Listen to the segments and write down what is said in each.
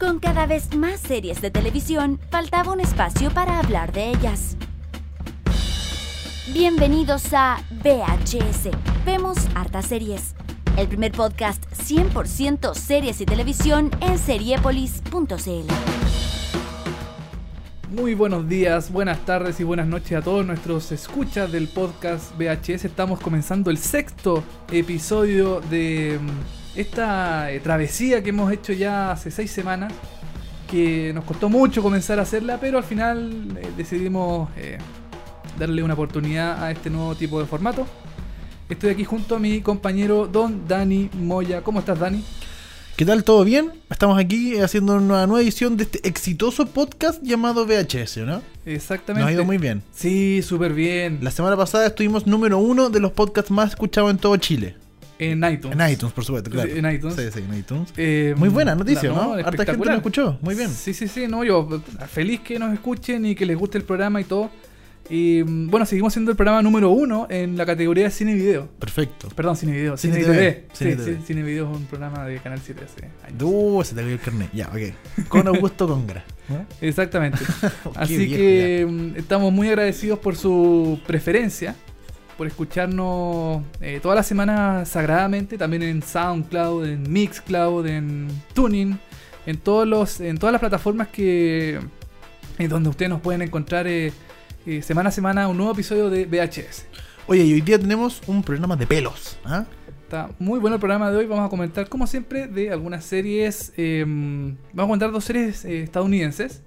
Con cada vez más series de televisión, faltaba un espacio para hablar de ellas. Bienvenidos a VHS. Vemos hartas series. El primer podcast 100% series y televisión en seriepolis.cl. Muy buenos días, buenas tardes y buenas noches a todos nuestros escuchas del podcast VHS. Estamos comenzando el sexto episodio de mm, esta eh, travesía que hemos hecho ya hace seis semanas. Que nos costó mucho comenzar a hacerla, pero al final eh, decidimos eh, darle una oportunidad a este nuevo tipo de formato. Estoy aquí junto a mi compañero Don Dani Moya. ¿Cómo estás, Dani? ¿Qué tal? ¿Todo bien? Estamos aquí haciendo una nueva edición de este exitoso podcast llamado VHS, ¿no? Exactamente. Nos ha ido muy bien. Sí, súper bien. La semana pasada estuvimos número uno de los podcasts más escuchados en todo Chile. En iTunes. En iTunes, por supuesto, claro. En iTunes. Sí, sí, en iTunes. Eh, Muy buena noticia, ¿no? Harta gente lo escuchó. Muy bien. Sí, sí, sí, no, yo feliz que nos escuchen y que les guste el programa y todo. Y mm, bueno, seguimos siendo el programa número uno en la categoría de cine y video. Perfecto. Perdón, cine y video, Cine cine, y TV, TV. Cine sí, TV. sí, cine y video es un programa de Canal 7 hace años. Uh, se te cayó el carnet. Ya, ok. Con Augusto Congra. ¿no? Exactamente. Qué Así viejo que mm, estamos muy agradecidos por su preferencia, por escucharnos eh, todas las semanas sagradamente, también en SoundCloud, en Mixcloud, en Tuning, en todos los, en todas las plataformas que en donde ustedes nos pueden encontrar eh, eh, semana a semana un nuevo episodio de VHS. Oye, y hoy día tenemos un programa de pelos. ¿ah? Está muy bueno el programa de hoy. Vamos a comentar, como siempre, de algunas series. eh, vamos a comentar dos series eh, estadounidenses,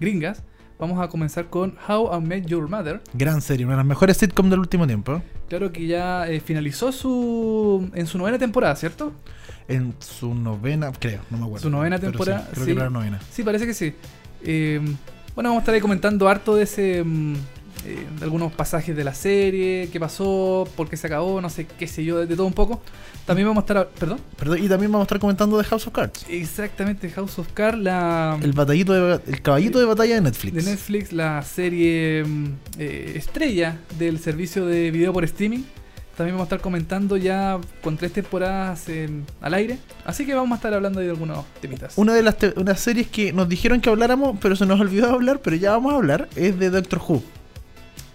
gringas. Vamos a comenzar con How I Met Your Mother. Gran serie, una de las mejores sitcoms del último tiempo. Claro que ya eh, finalizó su en su novena temporada, ¿cierto? En su novena, creo, no me acuerdo. Su novena temporada, Sí, creo sí. que era la novena. Sí, parece que sí. Eh, bueno, vamos a estar ahí comentando harto de ese. Eh, algunos pasajes de la serie, qué pasó, por qué se acabó, no sé, qué sé yo, de, de todo un poco. También vamos a estar. ¿Perdón? Perdón, y también vamos a estar comentando de House of Cards. Exactamente, House of Cards, la. El batallito de, el caballito de batalla de Netflix. de Netflix, la serie mm, eh, estrella del servicio de video por streaming. También vamos a estar comentando ya con tres temporadas en- al aire. Así que vamos a estar hablando de algunos temitas. Una de las unas series que nos dijeron que habláramos, pero se nos olvidó hablar, pero ya vamos a hablar, es de Doctor Who.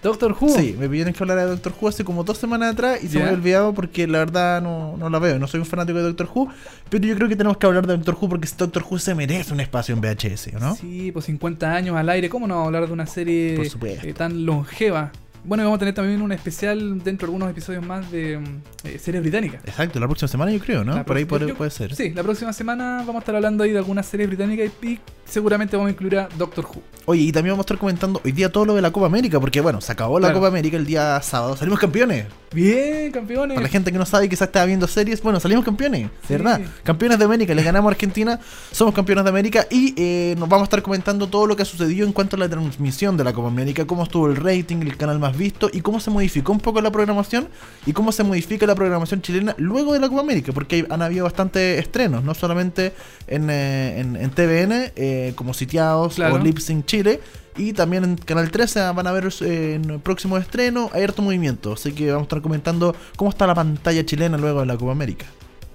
Doctor Who. Sí, me pidieron que hablara de Doctor Who hace como dos semanas atrás y se me había olvidado porque la verdad no, no la veo, no soy un fanático de Doctor Who, pero yo creo que tenemos que hablar de Doctor Who porque Doctor Who se merece un espacio en VHS, ¿no? Sí, pues 50 años al aire. ¿Cómo no hablar de una serie Por eh, tan longeva? Bueno, y vamos a tener también un especial dentro de algunos episodios más de mm, eh, series británicas. Exacto, la próxima semana yo creo, ¿no? La Por ahí puede, yo- puede ser. Sí, la próxima semana vamos a estar hablando ahí de algunas series británicas y, y seguramente vamos a incluir a Doctor Who. Oye, y también vamos a estar comentando hoy día todo lo de la Copa América, porque bueno, se acabó la Claro. Copa América el día sábado, salimos campeones. Bien, campeones. Para la gente que no sabe y quizás estaba viendo series, bueno, salimos campeones, de verdad. Campeones de América, le ganamos a Argentina, somos campeones de América y eh, nos vamos a estar comentando todo lo que ha sucedido en cuanto a la transmisión de la Copa América, cómo estuvo el rating, el canal más visto y cómo se modificó un poco la programación y cómo se modifica la programación chilena luego de la Copa América, porque han habido bastantes estrenos, no solamente en, eh, en, en TVN, eh, como sitiados Claro. o Lip Sync Chile. Y también en Canal 13 van a ver eh, en el próximo estreno, hay harto movimiento. Así que vamos a estar comentando cómo está la pantalla chilena luego de la Copa América.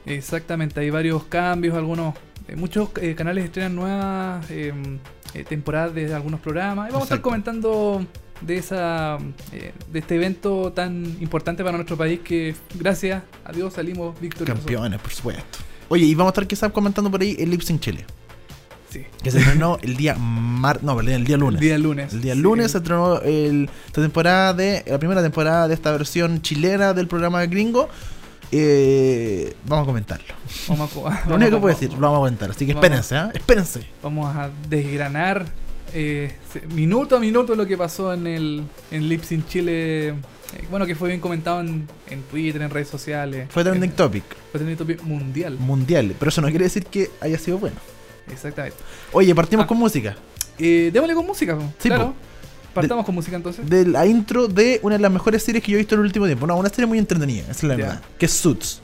Exactamente, hay varios cambios, algunos, eh, muchos eh, canales estrenan nuevas temporadas de algunos programas y vamos a estar comentando de esa de este evento tan importante para nuestro país que gracias a Dios salimos victoriosos. Campeones, por supuesto. Oye, y vamos a estar quizás comentando por ahí el Lip Sync Chile. Sí. Que se estrenó el día mar no, perdón, el día lunes. El día lunes. El día Sí. lunes se estrenó el, esta temporada de la primera temporada de esta versión chilena del programa gringo. Eh, vamos a comentarlo. Vamos a, Lo único que puedo decir, lo vamos a comentar. Así que espérense, ¿ah? Espérense. Vamos a desgranar eh, minuto a minuto lo que pasó en el en Lip Sync Chile. eh, bueno, que fue bien comentado en, en Twitter, en redes sociales. Fue trending En- topic Fue trending topic mundial. mundial, pero eso no quiere decir que haya sido bueno. Exactamente. Oye, partimos Ah. con música. Eh, démosle con música. Sí, claro. po. Partamos con música entonces. De la intro de una de las mejores series que yo he visto en el último tiempo. No, una serie muy entretenida, esa es la verdad. Que es Suits.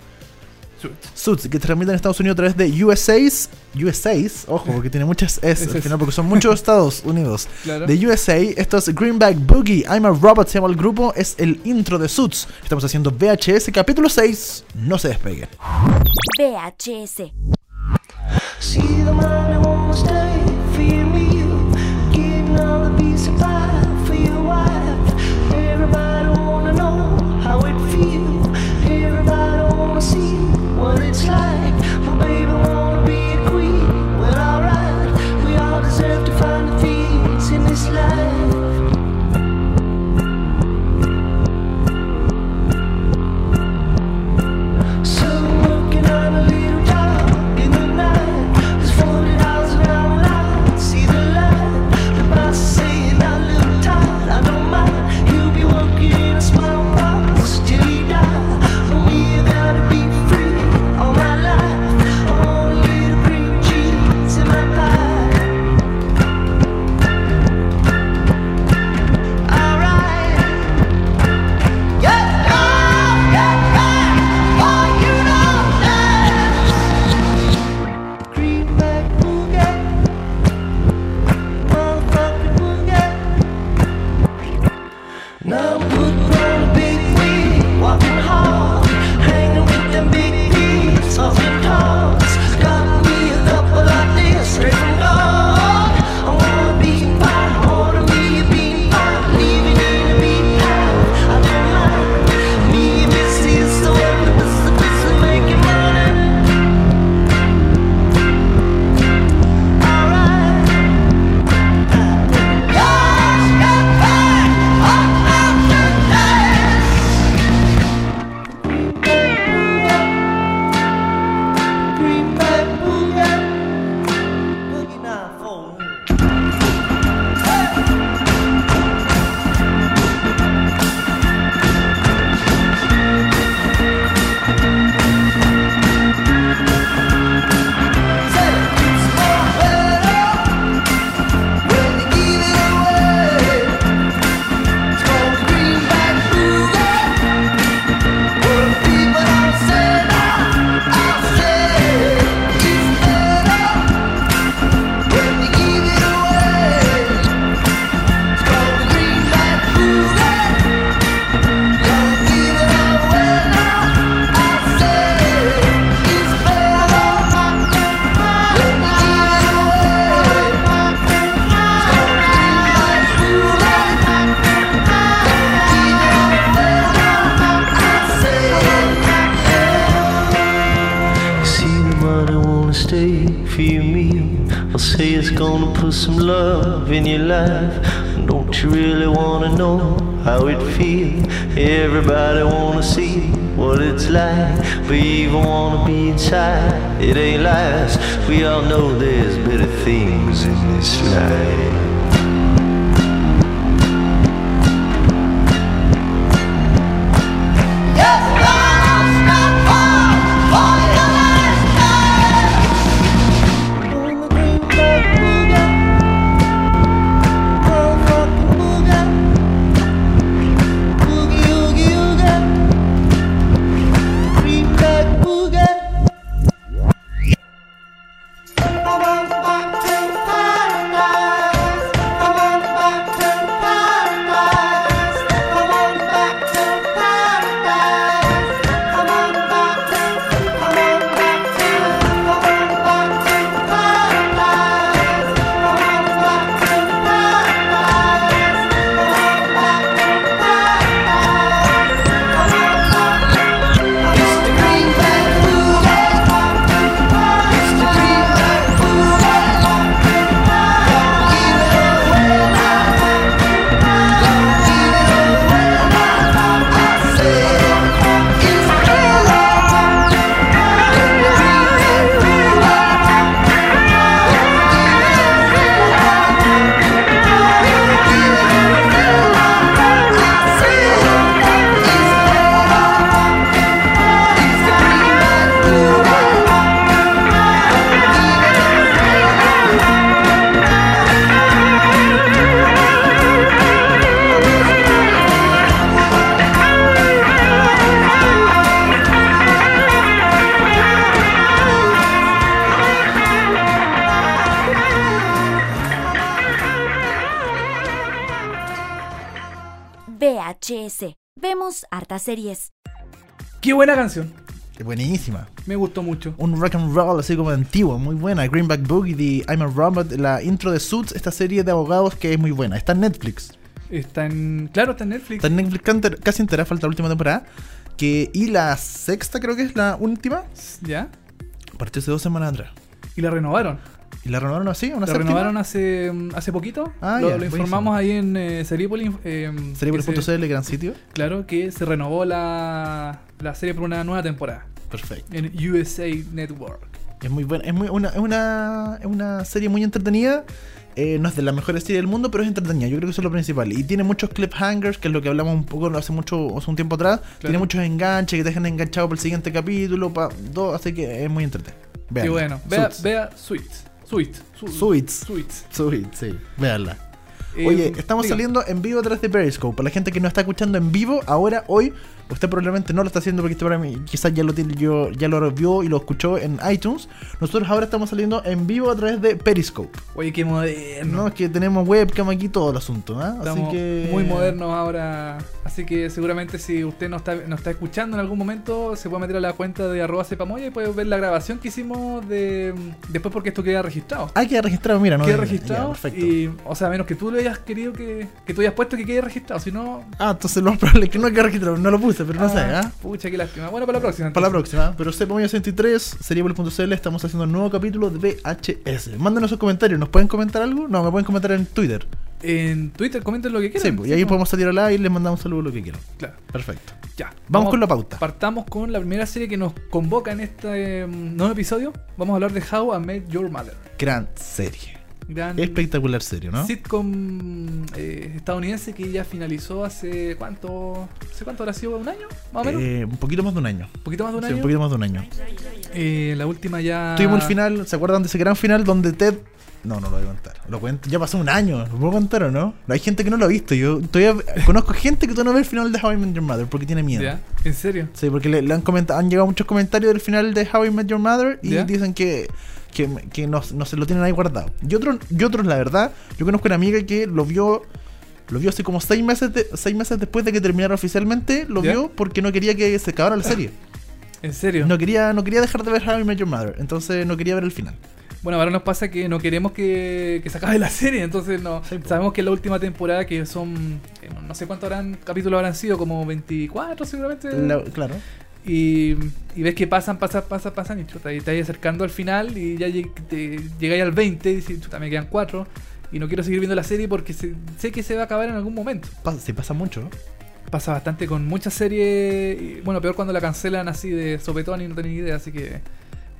Suits. Suits, que se transmite en Estados Unidos a través de USA's. USA's, ojo, porque tiene muchas S al es. final, porque son muchos Estados Unidos. Claro. De USA, esto es Greenback Boogie. I'm a Robot, se llama el grupo. Es el intro de Suits. Estamos haciendo VHS capítulo 6. No se despeguen. VHS. See the money won't stay, feed me you, getting all the piece of pie. seeing series. Qué buena canción. Buenísima. Me gustó mucho. Un rock and roll así como antiguo, muy buena. Greenback Boogie, The I'm a Robot, la intro de Suits, esta serie de abogados que es muy buena. Está en Netflix. Está en. Claro, está en Netflix. Está en Netflix casi entera, falta la última temporada. Que, y la sexta creo que es la última. Ya. Partió hace dos semanas atrás. Y la renovaron. ¿Y la renovaron así? ¿Una La séptima? renovaron hace, mm, hace poquito. Ah, lo, ya, lo informamos ahí en eh, Seriepolis. eh, gran sitio. Claro, que se renovó la, la serie por una nueva temporada Perfecto. en USA Network. Es muy buena. Es, muy, una, es, una, es una serie muy entretenida. Eh, no es de las mejores series del mundo, pero es entretenida. Yo creo que eso es lo principal. Y tiene muchos cliffhangers, que es lo que hablamos un poco hace mucho hace un tiempo atrás. Tiene muchos enganches que te dejan enganchado para el siguiente capítulo. Pa, todo, así que es muy entretenido. Qué Véanla. bueno. Vea, Suits. vea Sweets. Sweets. Su- Suits. Suits. Sweet, sí. Véanla. Eh, Oye, estamos diga. saliendo en vivo a través de Periscope. Para la gente que no está escuchando en vivo, ahora, hoy, usted probablemente no lo está haciendo porque este programa quizás ya lo tiene, yo, ya lo vio y lo escuchó en iTunes. Nosotros ahora estamos saliendo en vivo a través de Periscope. Oye, qué moderno. No, es que tenemos webcam aquí todo el asunto. Así Estamos que. muy modernos ahora. Así que seguramente si usted no está, no está escuchando en algún momento, se puede meter a la cuenta de arroba sepamoya y puede ver la grabación que hicimos de después porque esto queda registrado. Ah, queda registrado, mira, ¿no? queda Ya, registrado perfecto. y, o sea, a menos que tú le hayas querido que, que tú hayas puesto que quede registrado, si no... Ah, entonces lo más probable es que no quede registrado. No lo puse, pero no sé, ah, ¿ah? Pucha, qué lástima. Bueno, para la próxima. Para la próxima, pero sepa 63, seriable.cl, estamos haciendo un nuevo capítulo de VHS. Mándenos sus comentarios, ¿nos pueden comentar algo? No, me pueden comentar en Twitter. En Twitter comenten lo que quieran. Sí, pues, y ahí podemos salir al aire y les mandamos un saludo lo que quieran. Claro, Perfecto. ya. Vamos con la pauta. Partamos con la primera serie que nos convoca en este eh, nuevo episodio. Vamos a hablar de How I Met Your Mother. Gran serie. Gran Espectacular serie, ¿no? sitcom eh, estadounidense que ya finalizó hace cuánto, ¿hace cuánto habrá sido? ¿Un año? Más o menos. Eh, un poquito más de un año. un poquito más de un Sí, año. un poquito más de un año. Eh, la última ya. Tuvimos el final, ¿se acuerdan de ese gran final donde Ted... No, no lo voy a contar. Lo cuento. Ya pasó un año. ¿Lo puedo contar o no? Hay gente que no lo ha visto. Yo todavía conozco gente que todavía no ve el final de How I Met Your Mother porque tiene miedo. ¿Ya? ¿En serio? Sí, porque le, le han comentado, han llegado muchos comentarios del final de How I Met Your Mother y ¿Ya? dicen que, que, que no, no se lo tienen ahí guardado. Y otros, y otros, la verdad, yo conozco una amiga que lo vio, lo vio hace como seis meses, de- seis meses después de que terminara oficialmente, lo ¿Ya? vio porque no quería que se acabara la serie. ¿En serio? No quería, no quería dejar de ver How I Met Your Mother, entonces no quería ver el final. Bueno, ahora nos pasa que no queremos que, que se acabe la serie, entonces no. Sí. Sabemos que es la última temporada, que son. eh, no- sé cuántos capítulos habrán sido, como 24 seguramente. La- claro. Y, y ves que pasan, pasan, pasan, pasan y chuta, y te vas acercando al final y ya lleg- llegáis al 20 y dices, chuta, me quedan 4 y no quiero seguir viendo la serie porque se- sé que se va a acabar en algún momento. Pasa, sí, pasa mucho. ¿no? Pasa bastante con muchas series, bueno, peor cuando la cancelan así de sopetón y no tenés idea, así que...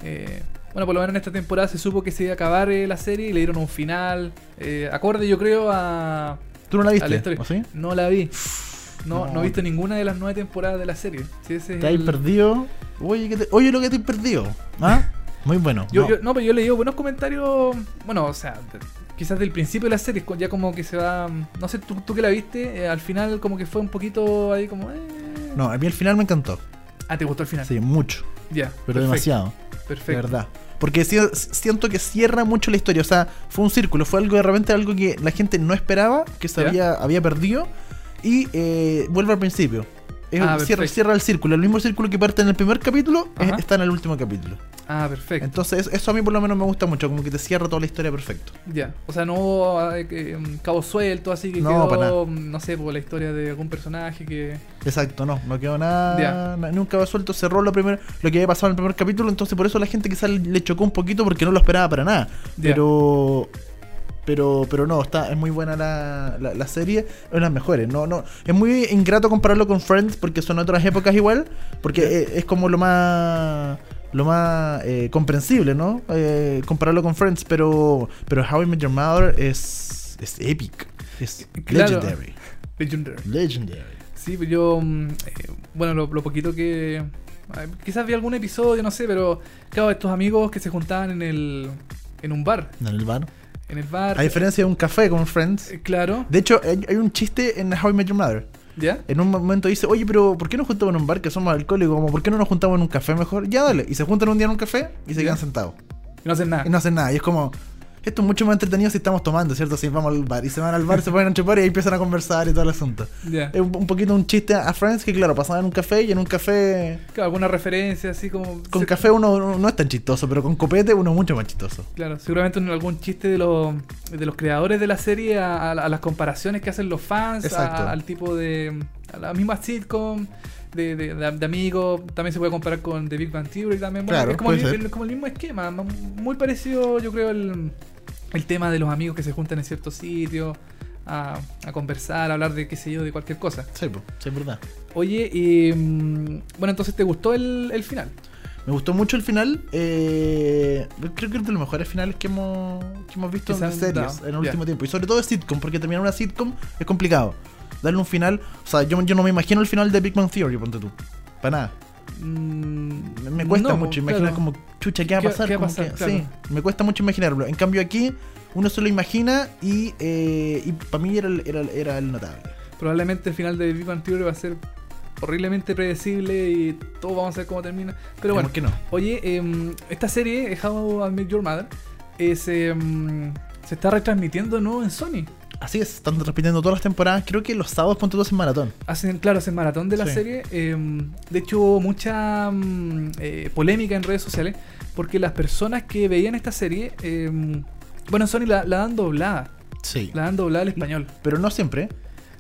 eh, bueno, por lo menos en esta temporada se supo que se iba a acabar eh, la serie y le dieron un final eh, acorde yo creo a, ¿Tú no la viste? la historia. ¿O sí? No la vi. No, no, No. he visto ninguna de las nueve temporadas de la serie. Sí, ese Te has perdido. Oye, que te- oye, lo que te has perdido. ¿Ah? Muy bueno. Yo, No. yo- no, pero yo leí buenos comentarios. Bueno, o sea, quizás del principio de la serie, ya como que se va. No sé, tú, tú que la viste, eh, al final como que fue un poquito ahí como. eh. No, a mí el final me encantó. Ah, te gustó el final. Sí, mucho. Ya. Pero perfecto, demasiado. Perfecto. De verdad. Porque si- siento que cierra mucho la historia. O sea, fue un círculo. Fue algo de repente algo que la gente no esperaba, que se había, había perdido. Y eh, vuelve al principio. Es- Ah, cierra, cierra el círculo. El mismo círculo que parte en el primer capítulo es- Ajá. está en el último capítulo. Ah, perfecto. Entonces, eso a mí por lo menos me gusta mucho. Como que te cierra toda la historia perfecto. Ya. O sea, no hubo eh, um, cabo suelto, así que No, quedó, para nada. um, no sé, por la historia de algún personaje que. Exacto, no, no quedó nada, na- nunca va suelto, cerró lo primero, lo que había pasado en el primer capítulo, entonces por eso la gente quizás le chocó un poquito porque no lo esperaba para nada. Pero pero pero no, está es muy buena la, la, la serie, es de las mejores. No no, es muy ingrato compararlo con Friends porque son otras épocas igual, porque es, como lo más lo más eh, comprensible, ¿no? Eh, compararlo con Friends, pero pero How I Met Your Mother es es epic, es Claro. legendary, Legendary. legendary. Sí, pues yo. mm, eh, bueno, lo, lo poquito que. Quizás vi algún episodio, no sé, pero. Claro, estos amigos que se juntaban en el. En un bar. En el bar. En el bar. A diferencia de un café con Friends. eh, Claro. De hecho, hay, hay un chiste en How I Met Your Mother. ¿Ya? En un momento dice, oye, pero ¿por qué nos juntamos en un bar que somos alcohólicos? Como, ¿Por qué no nos juntamos en un café mejor? Ya dale. Y se juntan un día en un café y se Ya. quedan sentados. Y no hacen nada. Y no hacen nada. Y es como, Esto es mucho más entretenido si estamos tomando, ¿cierto? Si vamos al bar y se van al bar, se ponen a chupar y ahí empiezan a conversar y todo el asunto. Ya. Es un, un poquito un chiste a Friends que, claro, pasaban en un café y en un café. Claro, alguna referencia así como. Con se- café uno, uno no es tan chistoso, pero con copete uno es mucho más chistoso. Claro, seguramente algún chiste de los, de los creadores de la serie a, a la- a las comparaciones que hacen los fans, a- al tipo de. a la misma sitcom. De, de, de- de amigos, también se puede comparar con The Big Bang Theory también. Bueno, Claro, es como el, como el mismo esquema, muy parecido yo creo el, el tema de los amigos que se juntan en ciertos sitios a, a conversar, a hablar de qué sé yo, de cualquier cosa. Sí, sí, es verdad. Oye, y, mm, bueno, entonces te gustó el, el final. Me gustó mucho el final. eh, creo que es de los mejores finales que hemos, que hemos visto Que en series dado, en el último tiempo. Y sobre todo de sitcom, porque terminar una sitcom es complicado. Darle un final. O sea, yo, yo no me imagino el final de Big Bang Theory, ponte tú. Para nada. Mm, Me, cuesta no, mucho imaginar claro. como, chucha, ¿qué va a ¿Qué- pasar? qué va a Como pasar? que- Claro. Sí, me cuesta mucho imaginarlo. En cambio aquí, uno se lo imagina y, eh, y para mí era el, era, era el notable. Probablemente el final de Big Bang Theory va a ser horriblemente predecible y todos vamos a ver cómo termina. Pero bueno, que no. oye, em, esta serie, How I Met Your Mother, em, se está retransmitiendo ¿no? en Sony. Así es, están repitiendo todas las temporadas. Creo que los sábados, tú, en maratón. Hacen, claro, hacen maratón de la Sí. serie. em, de hecho, hubo mucha mm, eh, polémica en redes sociales porque las personas que veían esta serie, em, bueno, en Sony la, la dan doblada. Sí. La dan doblada al español. Pero no siempre.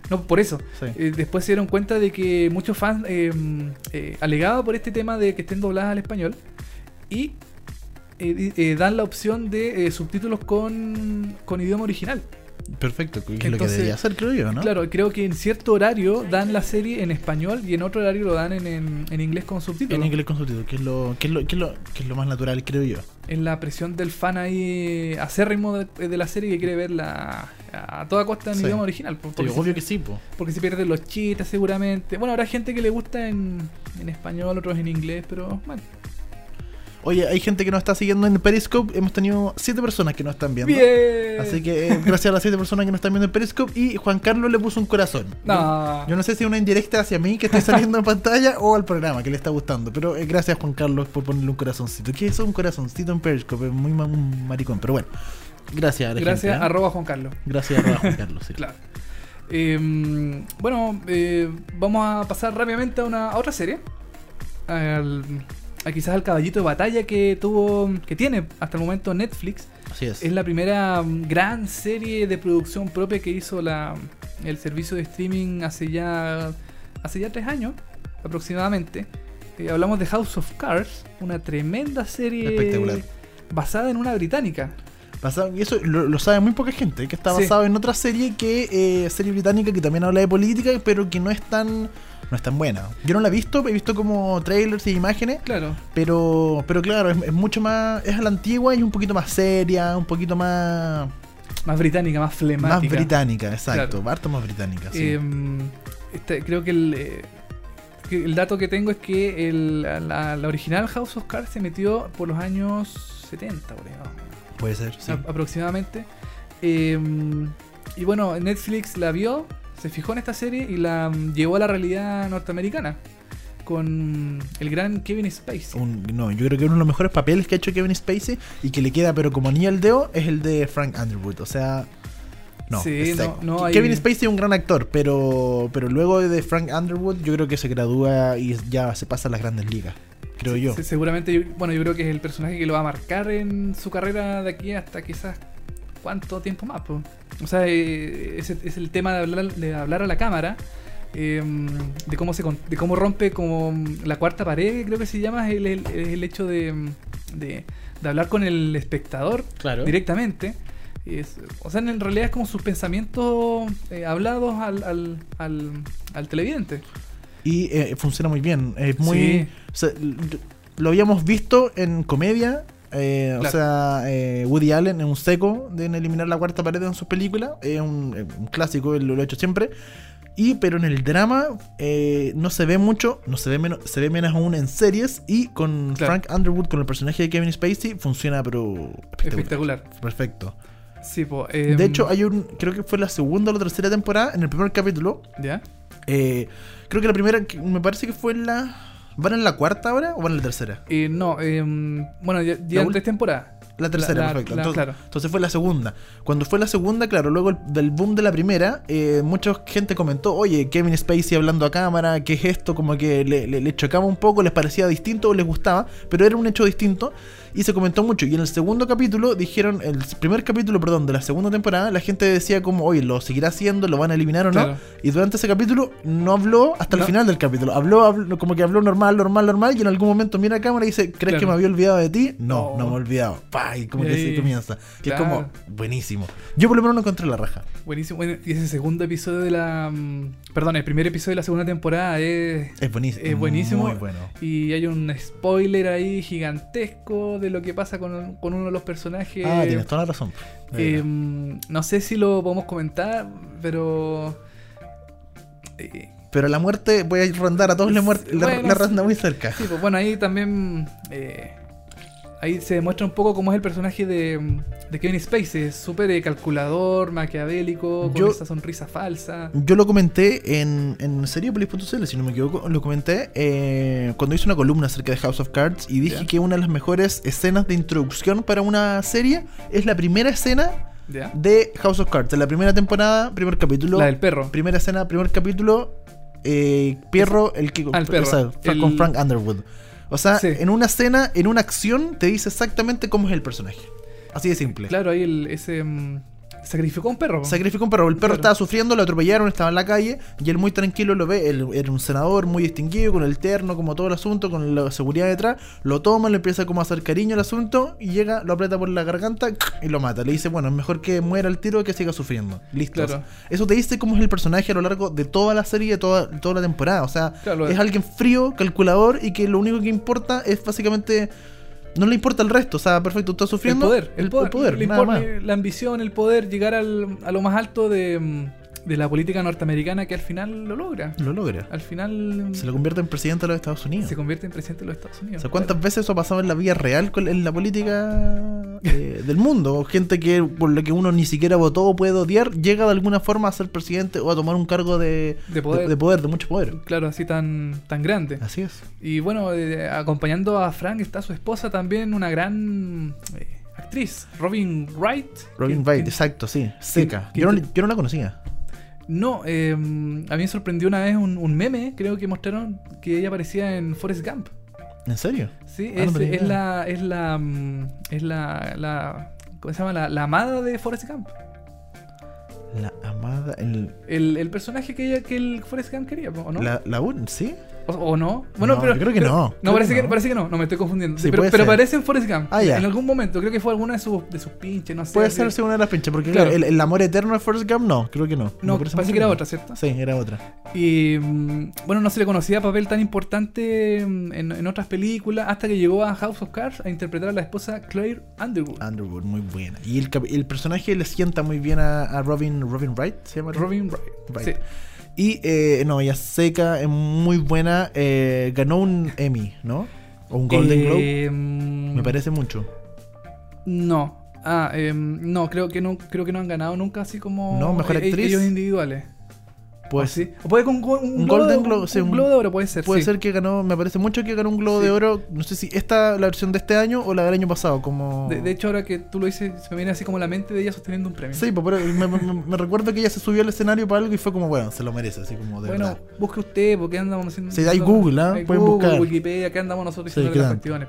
No, por eso. Sí. Eh, después se dieron cuenta de que muchos fans eh, eh, alegaban por este tema de que estén dobladas al español y eh, dan la opción de subtítulos con, con idioma original. Perfecto, que es lo que debería hacer, creo yo, ¿no? Claro, creo que en cierto horario dan la serie en español y en otro horario lo dan en, en- en inglés con subtítulos. En inglés con subtítulos, que es lo, que es lo, que es lo, que es lo más natural, creo yo. En la presión del fan ahí acérrimo de, de la serie que quiere verla a toda costa en Sí. idioma original. por- Sí, Porque, obvio si, que sí, po. porque si pierden los chistes seguramente. Bueno, habrá gente que le gusta en, en español, otros en inglés, pero bueno. Oye, hay gente que nos está siguiendo en Periscope. Hemos tenido siete personas que nos están viendo. Bien. Así que eh, gracias a las siete personas que nos están viendo en Periscope. Y Juan Carlos le puso un corazón. No. Yo no sé si es una indirecta hacia mí que estoy saliendo en pantalla o al programa que le está gustando. Pero eh, gracias Juan Carlos por ponerle un corazoncito. ¿Qué es un corazoncito en Periscope? Es muy maricón. Pero bueno. Gracias a la Gracias, gente, ¿eh? arroba Juan Carlos. Gracias arroba Juan Carlos. sí. Claro. Eh, bueno, eh, vamos a pasar rápidamente a, una, a otra serie. Al- a quizás al caballito de batalla que tuvo, que tiene hasta el momento Netflix. Así es. Es la primera gran serie de producción propia que hizo la, el servicio de streaming hace ya, hace ya tres años aproximadamente. Eh, hablamos de House of Cards, una tremenda serie Espectacular. basada en una británica. Basado- y eso lo, lo sabe muy poca gente, que está Sí. basado en otra serie que eh, serie británica que también habla de política, pero que no es tan no es tan buena. Yo no la he visto, he visto como trailers y imágenes, Claro, pero pero claro, es, es mucho más es a la antigua y un poquito más seria, un poquito más más británica, más flemática. más británica, exacto, Claro. harto más británica, sí. Eh, este, creo que el, eh, el dato que tengo es que el- la, la original House of Cards se metió por los años 70, por ahí, más o menos, Puede ser, sí. a- aproximadamente. Eh, y bueno, Netflix la vio, se fijó en esta serie y la mm, llevó a la realidad norteamericana con el gran Kevin Spacey. Un- no, yo creo que uno de los mejores papeles que ha hecho Kevin Spacey y que le queda pero como anillo al dedo es el de Frank Underwood, o sea, no, Sí, no, no, hay- Kevin Spacey es un gran actor, pero pero luego de Frank Underwood yo creo que se gradúa y ya se pasa a las grandes ligas, creo yo. Se- seguramente, bueno, yo creo que es el personaje que lo va a marcar en su carrera de aquí hasta quizás cuánto tiempo más. po? O sea, eh, es, es el tema de hablar, de hablar a la cámara, eh, de cómo se con- de cómo rompe como la cuarta pared, creo que se llama, es el, el- hecho de, de, de hablar con el espectador Claro. directamente. Es- o sea, en realidad es como sus pensamientos eh, hablados al, al, al, al televidente. Y eh, funciona muy bien, es muy Sí. o sea, lo habíamos visto en comedia eh, O sea, eh, Woody Allen es un seco de en eliminar la cuarta pared en sus películas. Es un, un clásico, él lo, ha hecho siempre. Y pero en el drama eh, no se ve mucho, no se ve menos, se ve menos aún en series. Y con Claro. Frank Underwood, con el personaje de Kevin Spacey, funciona pero Espectacular. Perfecto. Sí, po, em, De hecho, hay un, creo que fue la segunda o la tercera temporada, en el primer capítulo. ¿Ya? eh, creo que la primera, me parece que fue la. ¿Van en la cuarta ahora o van en la tercera? Eh, no, em, bueno, ya, ul- tres temporadas. La tercera, la- perfecto. la- entonces, claro. entonces fue la segunda. Cuando fue la segunda, claro, luego el- del boom de la primera, eh, mucha gente comentó, oye, Kevin Spacey hablando a cámara, ¿qué es esto? Como que le, le- le chocaba un poco, les parecía distinto o les gustaba, pero era un hecho distinto y se comentó mucho. Y en el segundo capítulo, dijeron, el primer capítulo, perdón, de la segunda temporada, la gente decía como, oye, ¿lo seguirá haciendo? ¿Lo van a eliminar o no? Claro. Y durante ese capítulo no habló hasta el final del capítulo. Habló, habló- como que habló normal, normal, normal, y en algún momento mira a cámara y dice, ¿crees Claro. que me había olvidado de ti? No, No. no me he olvidado. Pa, y como que así comienza. Claro. es como, buenísimo. Yo por lo menos no encontré la raja. Buenísimo. Bueno, y ese segundo episodio de la. Perdón, el primer episodio de la segunda temporada es. Es buenísimo. Es buenísimo. Muy bueno. Y hay un spoiler ahí gigantesco de lo que pasa con, con uno de los personajes. ah, tienes toda la razón. Eh, no sé si lo podemos comentar, pero. eh, Pero la muerte, voy a rondar a todos la muerte. La, Bueno, la sí. ronda muy cerca. sí, pues bueno, ahí también. eh, ahí se demuestra un poco cómo es el personaje de, de Kevin Spacey. Es súper eh, calculador, maquiavélico, con Yo- esa sonrisa falsa. Yo lo comenté en, en seriepolis.cl, si no me equivoco, lo comenté eh, cuando hice una columna acerca de House of Cards y dije Ya. que una de las mejores escenas de introducción para una serie es la primera escena ¿Ya? de House of Cards. La primera temporada, primer capítulo. La del perro. Primera escena, primer capítulo. Eh, Pierro, el que. Ah, el perro. fue El- con Frank Underwood. O sea, Sí. en una escena, en una acción, te dice exactamente cómo es el personaje. Así de simple. Claro, ahí el, ese. Sacrificó un perro. Sacrificó un perro. El perro estaba sufriendo, lo atropellaron, estaba en la calle. Y él muy tranquilo lo ve. Él era un senador muy distinguido, con el terno, como todo el asunto, con la seguridad detrás. Lo toma, le empieza como a hacer cariño al asunto. Y llega, lo aprieta por la garganta y lo mata. Le dice, bueno, es mejor que muera el tiro que siga sufriendo. Listo. Claro. Eso te dice cómo es el personaje a lo largo de toda la serie, de toda, toda la temporada. O sea, Claro. es alguien frío, calculador y que lo único que importa es básicamente. No le importa el resto, o sea, perfecto, está El sufriendo. poder, el poder, le nada importa- más. la ambición, el poder, llegar al, a lo más alto de, mm, de la política norteamericana que al final lo logra. Lo logra. Al final Se lo convierte en presidente de los Estados Unidos. se convierte en presidente de los Estados O Unidos. sea, ¿cuántas veces eso ha pasado en la vida real en la política eh, del mundo? Gente que por lo que uno ni siquiera votó o puede odiar, llega de alguna forma a ser presidente o a tomar un cargo de, De poder. de, de poder, de mucho poder. Claro, así tan, tan grande. Así es. Y bueno, eh, acompañando a Frank está su esposa también, una gran eh, actriz, Robin Wright. Robin Wright, exacto, sí. Seca. Yo no, yo no la conocía. No, eh, a mí me sorprendió una vez un, un meme, creo que mostraron que ella aparecía en Forrest Gump. ¿En serio? Sí, Ah, es, la. Es la. mm, Es la. la ¿Cómo se llama? La, la amada de Forrest Gump. La amada. El, El, el personaje que ella que el Forrest Gump quería, ¿o no? la, la un- ¿Sí? O, o no? Bueno, No, pero. yo creo que pero- no. Creo parece que que, no. parece que no, no me estoy confundiendo. Sí, pero pero aparece en Forrest Gump. Ah, ya. En algún momento, creo que fue alguna de sus, de sus pinches, no sé. Puede ser una de las pinches, porque Claro. el, el amor eterno de Forrest Gump, no, creo que no. No, parece, que era no. otra, ¿cierto? Sí, era otra. Y mm, bueno, no se le conocía papel tan importante mm, en, en otras películas hasta que llegó a House of Cards a interpretar a la esposa Claire Underwood. Underwood, muy buena. Y el, el personaje le sienta muy bien a, a Robin, Robin Wright, ¿se llama? Robin Wright. Wright. Sí. Y eh, no, ella seca, es muy buena. eh, ganó un Emmy, ¿no? O un Golden Globe. Eh, mm, Me parece mucho. No. Ah, em, no, creo que no, creo que no han ganado nunca así como No, mejor e- actriz. ellos individuales. Pues ¿O sí? O puede con un, go- un Un globo Golden de- Globe, un, sí, un un- globo de oro puede ser. Puede sí. ser que ganó, me parece mucho que ganó un Globo Sí. de Oro. No sé si esta, la versión de este año o la del año pasado, como... De, de hecho, ahora que tú lo dices, se me viene así como la mente de ella sosteniendo un premio. Sí, pues, pero me, recuerdo que ella se subió al escenario para algo y fue como, bueno, se lo merece, así como de bueno, verdad. busque usted, porque andamos haciendo. Sí, hay Google, ¿ah? hay Pueden Google, buscar. Wikipedia, que andamos nosotros qué las cuestiones.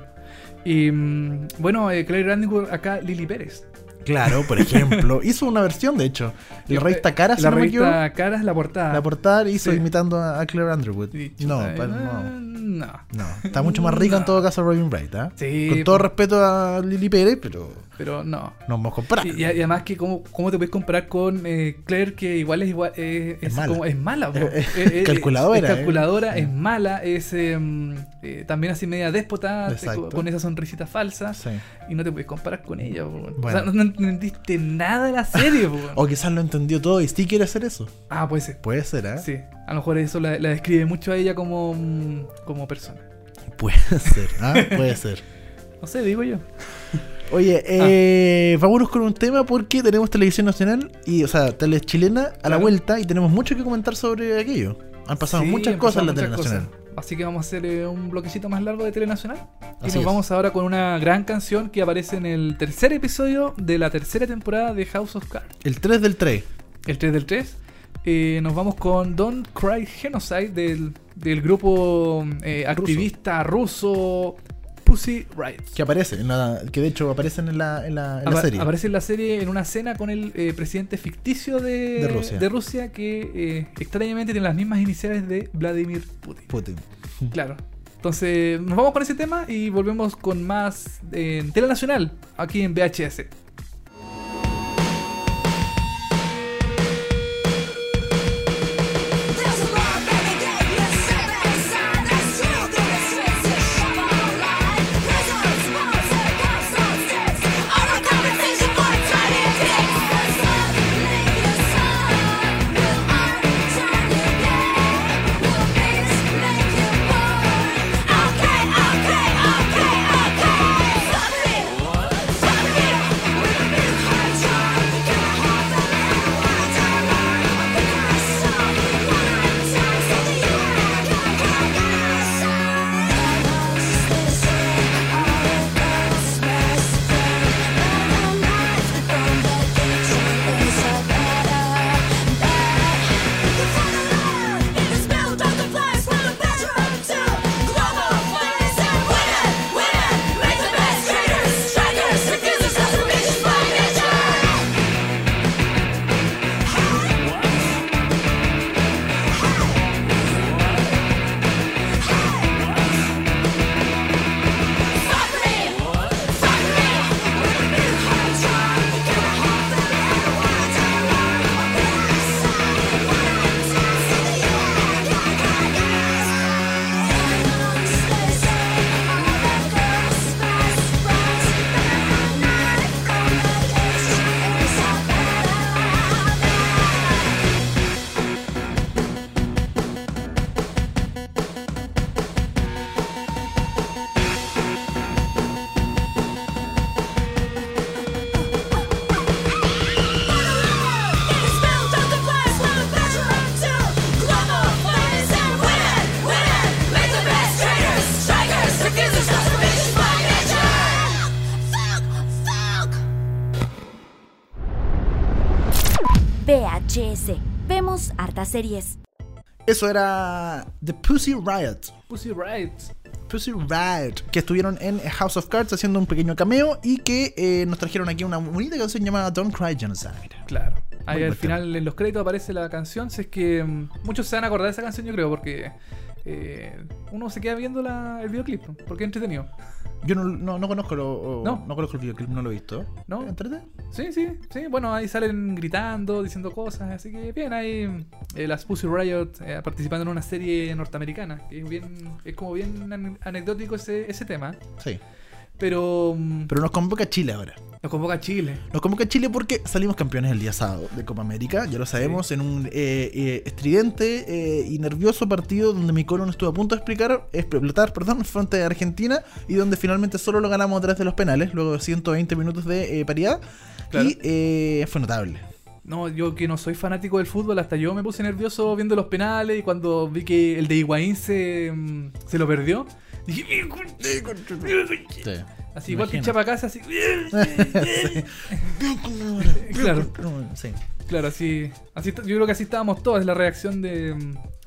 Y mm, bueno, eh, Claire acá Lily Pérez. Claro, por ejemplo. hizo una versión, de hecho. La revista Cara, si la no revista Caras, la portada. La portada hizo Sí. imitando a Claire Underwood. No, eh, no. no. No, está mucho más rica en No. todo caso Robin Wright, ¿ah? Sí, Con todo respeto a Lily Pérez, pero Pero no. no vamos a comparar. Y, y además que cómo, cómo te puedes comparar con eh, Claire que igual es igual eh, Es es, mala. como- es mala. Eh, Eh, calculadora, es calculadora es mala es mm, eh, también así media déspota con esa sonrisita falsa Sí. y no te puedes comparar con ella o sea no, no entendiste nada de la serie. O quizás lo entendió todo y sí quiere hacer eso. ah puede ser Puede ser, sí a lo mejor eso la, la describe mucho a ella como mm, como persona Puede ser, ¿ah? Puede ser. no sé digo yo Oye, eh, vámonos con un tema porque tenemos televisión nacional y, o sea, tele chilena a la vuelta y tenemos mucho que comentar sobre aquello. Han pasado Sí, muchas cosas en la tele nacional. Así que vamos a hacer eh, un bloquecito más largo de Telenacional. Y Así nos es. vamos ahora con una gran canción que aparece en el tercer episodio de la tercera temporada de House of Cards. El 3 del 3. El 3 del 3. Eh, nos vamos con Don't Cry Genocide del, del grupo eh, activista ruso Pussy Riot. Que aparece, en la, que de hecho aparecen en la, en la, en la Apa- serie. Aparece en la serie en una cena con el eh, presidente ficticio de, De Rusia. que eh, extrañamente tiene las mismas iniciales de Vladimir Putin. Putin. Claro. Entonces, nos vamos con ese tema y volvemos con más eh, en Tele Nacional, aquí en VHS. Series. Eso era The Pussy Riot. Pussy Riot. Pussy Riot, que estuvieron en House of Cards haciendo un pequeño cameo y que eh, nos trajeron aquí una bonita canción llamada Don't Cry Genocide. Claro. Ahí Muy al final en los créditos aparece la canción. Si es que mm, muchos se van a acordar de esa canción, yo creo, porque eh, uno se queda viendo la- el videoclip, porque es entretenido. Yo no, no, no conozco lo, No. no conozco el videoclip, no lo he visto. ¿No? ¿Entrete? Sí, sí, sí. Bueno, ahí salen gritando, diciendo cosas. Así que bien, ahí eh, las Pussy Riot eh, participando en una serie norteamericana. Que es, bien, es como bien ane- anecdótico ese, ese tema. Sí. Pero, mm, Pero nos convoca Chile ahora. nos convoca a Chile. Nos convoca Chile porque salimos campeones el día sábado de Copa América, ya lo sabemos, en un eh, eh, estridente eh, y nervioso partido donde mi colon estuvo a punto de explicar, explotar perdón, frente a Argentina y donde finalmente solo lo ganamos a través de los penales, luego de 120 minutos de eh, paridad. Claro. Y fue notable. No, yo que no soy fanático del fútbol, hasta yo me puse nervioso viendo los penales y cuando vi que el de Higuaín se, mm, se lo perdió, dije, así igual que Imagino. Chapacasa, así. claro, Sí. claro, así, así. Yo creo que así estábamos todos, es la reacción de,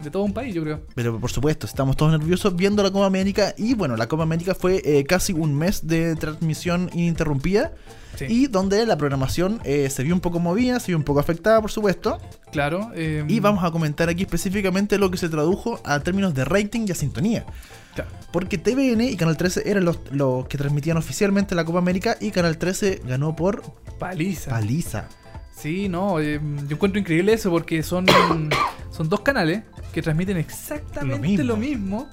de todo un país, yo creo. Pero por supuesto, estamos todos nerviosos viendo la Copa América. Y bueno, la Copa América fue eh, casi un mes de transmisión ininterrumpida. Sí. Y donde la programación eh, se vio un poco movida, se vio un poco afectada, por supuesto. Claro. eh, Y vamos a comentar aquí específicamente lo que se tradujo a términos de rating y a sintonía. claro. Porque TVN y Canal 13 eran los, los que transmitían oficialmente la Copa América y Canal 13 ganó por Paliza. paliza. Sí, no, eh, yo encuentro increíble eso porque son, son dos canales que transmiten exactamente Lo lo mismo.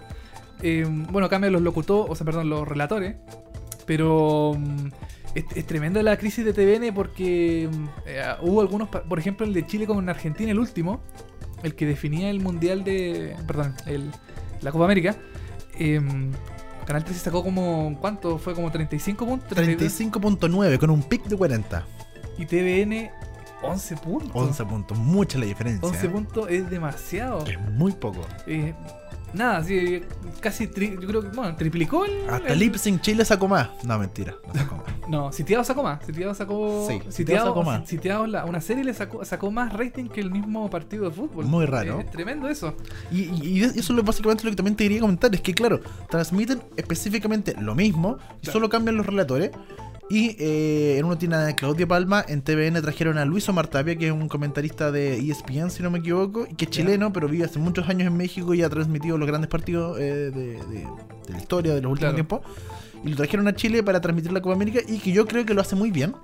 Eh, bueno, cambian los locutores, o sea, perdón, los relatores. Pero es, es tremenda la crisis de TVN porque mm, eh, hubo algunos, por ejemplo, el de Chile con Argentina, el último, el que definía el mundial de. Perdón, el, la Copa América. eh, Canal 13 sacó como. ¿Cuánto? Fue como 35 puntos. 32, 35.9 con un pic de 40. Y TVN 11 puntos. 11 puntos, mucha la diferencia. 11 ¿eh? puntos es demasiado. Es muy poco. Eh, nada, sí, casi, tri- yo creo que, bueno, triplicó el... Hasta el- Lip Sync Chile sacó más. No, mentira. No sacó más. No, Sitiado sacó más. Sitiado sacó. Sí, Sitiado sacó más. Sitiado la- una serie le sacó, sacó más rating que el mismo partido de fútbol. Muy raro. Es, tremendo eso. Y, y- y eso es básicamente lo que también te quería comentar. Es que, claro, transmiten específicamente lo mismo, y Claro. solo cambian los relatores. Y eh, en uno tiene a Claudia Palma, en TVN trajeron a Luis Omar Tapia, que es un comentarista de ESPN, si no me equivoco, y que es chileno, pero vive hace muchos años en México y ha transmitido los grandes partidos eh, de, de- de la historia de los últimos Claro. tiempos. Y lo trajeron a Chile para transmitir la Copa América y que yo creo que lo hace muy bien.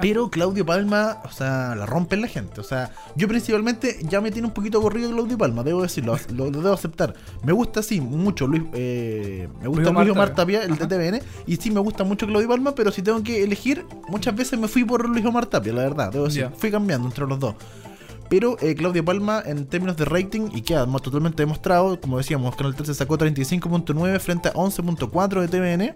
Pero Claudio Palma, o sea, la rompe la gente. O sea, yo principalmente ya me tiene un poquito aburrido Claudio Palma, debo decirlo, lo, lo debo aceptar. Me gusta, sí, mucho Luis, eh, me gusta Omar Luis Omar Tapia. Tapia, el de TVN, y sí me gusta mucho Claudio Palma, pero si tengo que elegir, muchas veces me fui por Luis Omar Tapia, la verdad, debo decir, fui cambiando entre los dos. Pero eh, Claudio Palma, en términos de rating, y queda más totalmente demostrado, como decíamos, Canal 13 sacó 35.9 frente a 11.4 de TVN.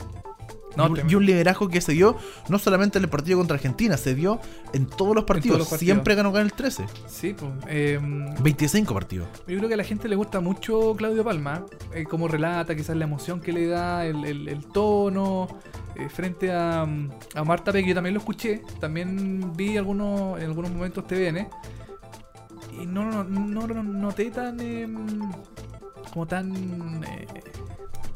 No, y, un, liderazgo que se dio no solamente en el partido contra Argentina, se dio en todos los partidos. los partidos. Siempre ganó Canal 13. Sí, pues. eh, 25 partidos. yo creo que a la gente le gusta mucho Claudio Palma. eh, cómo relata, quizás la emoción que le da, el, el- el tono. eh, frente a, a Marta P, que yo también lo escuché. También vi algunos, en algunos momentos TVN. Y no, no, no, no noté tan. eh, como tan.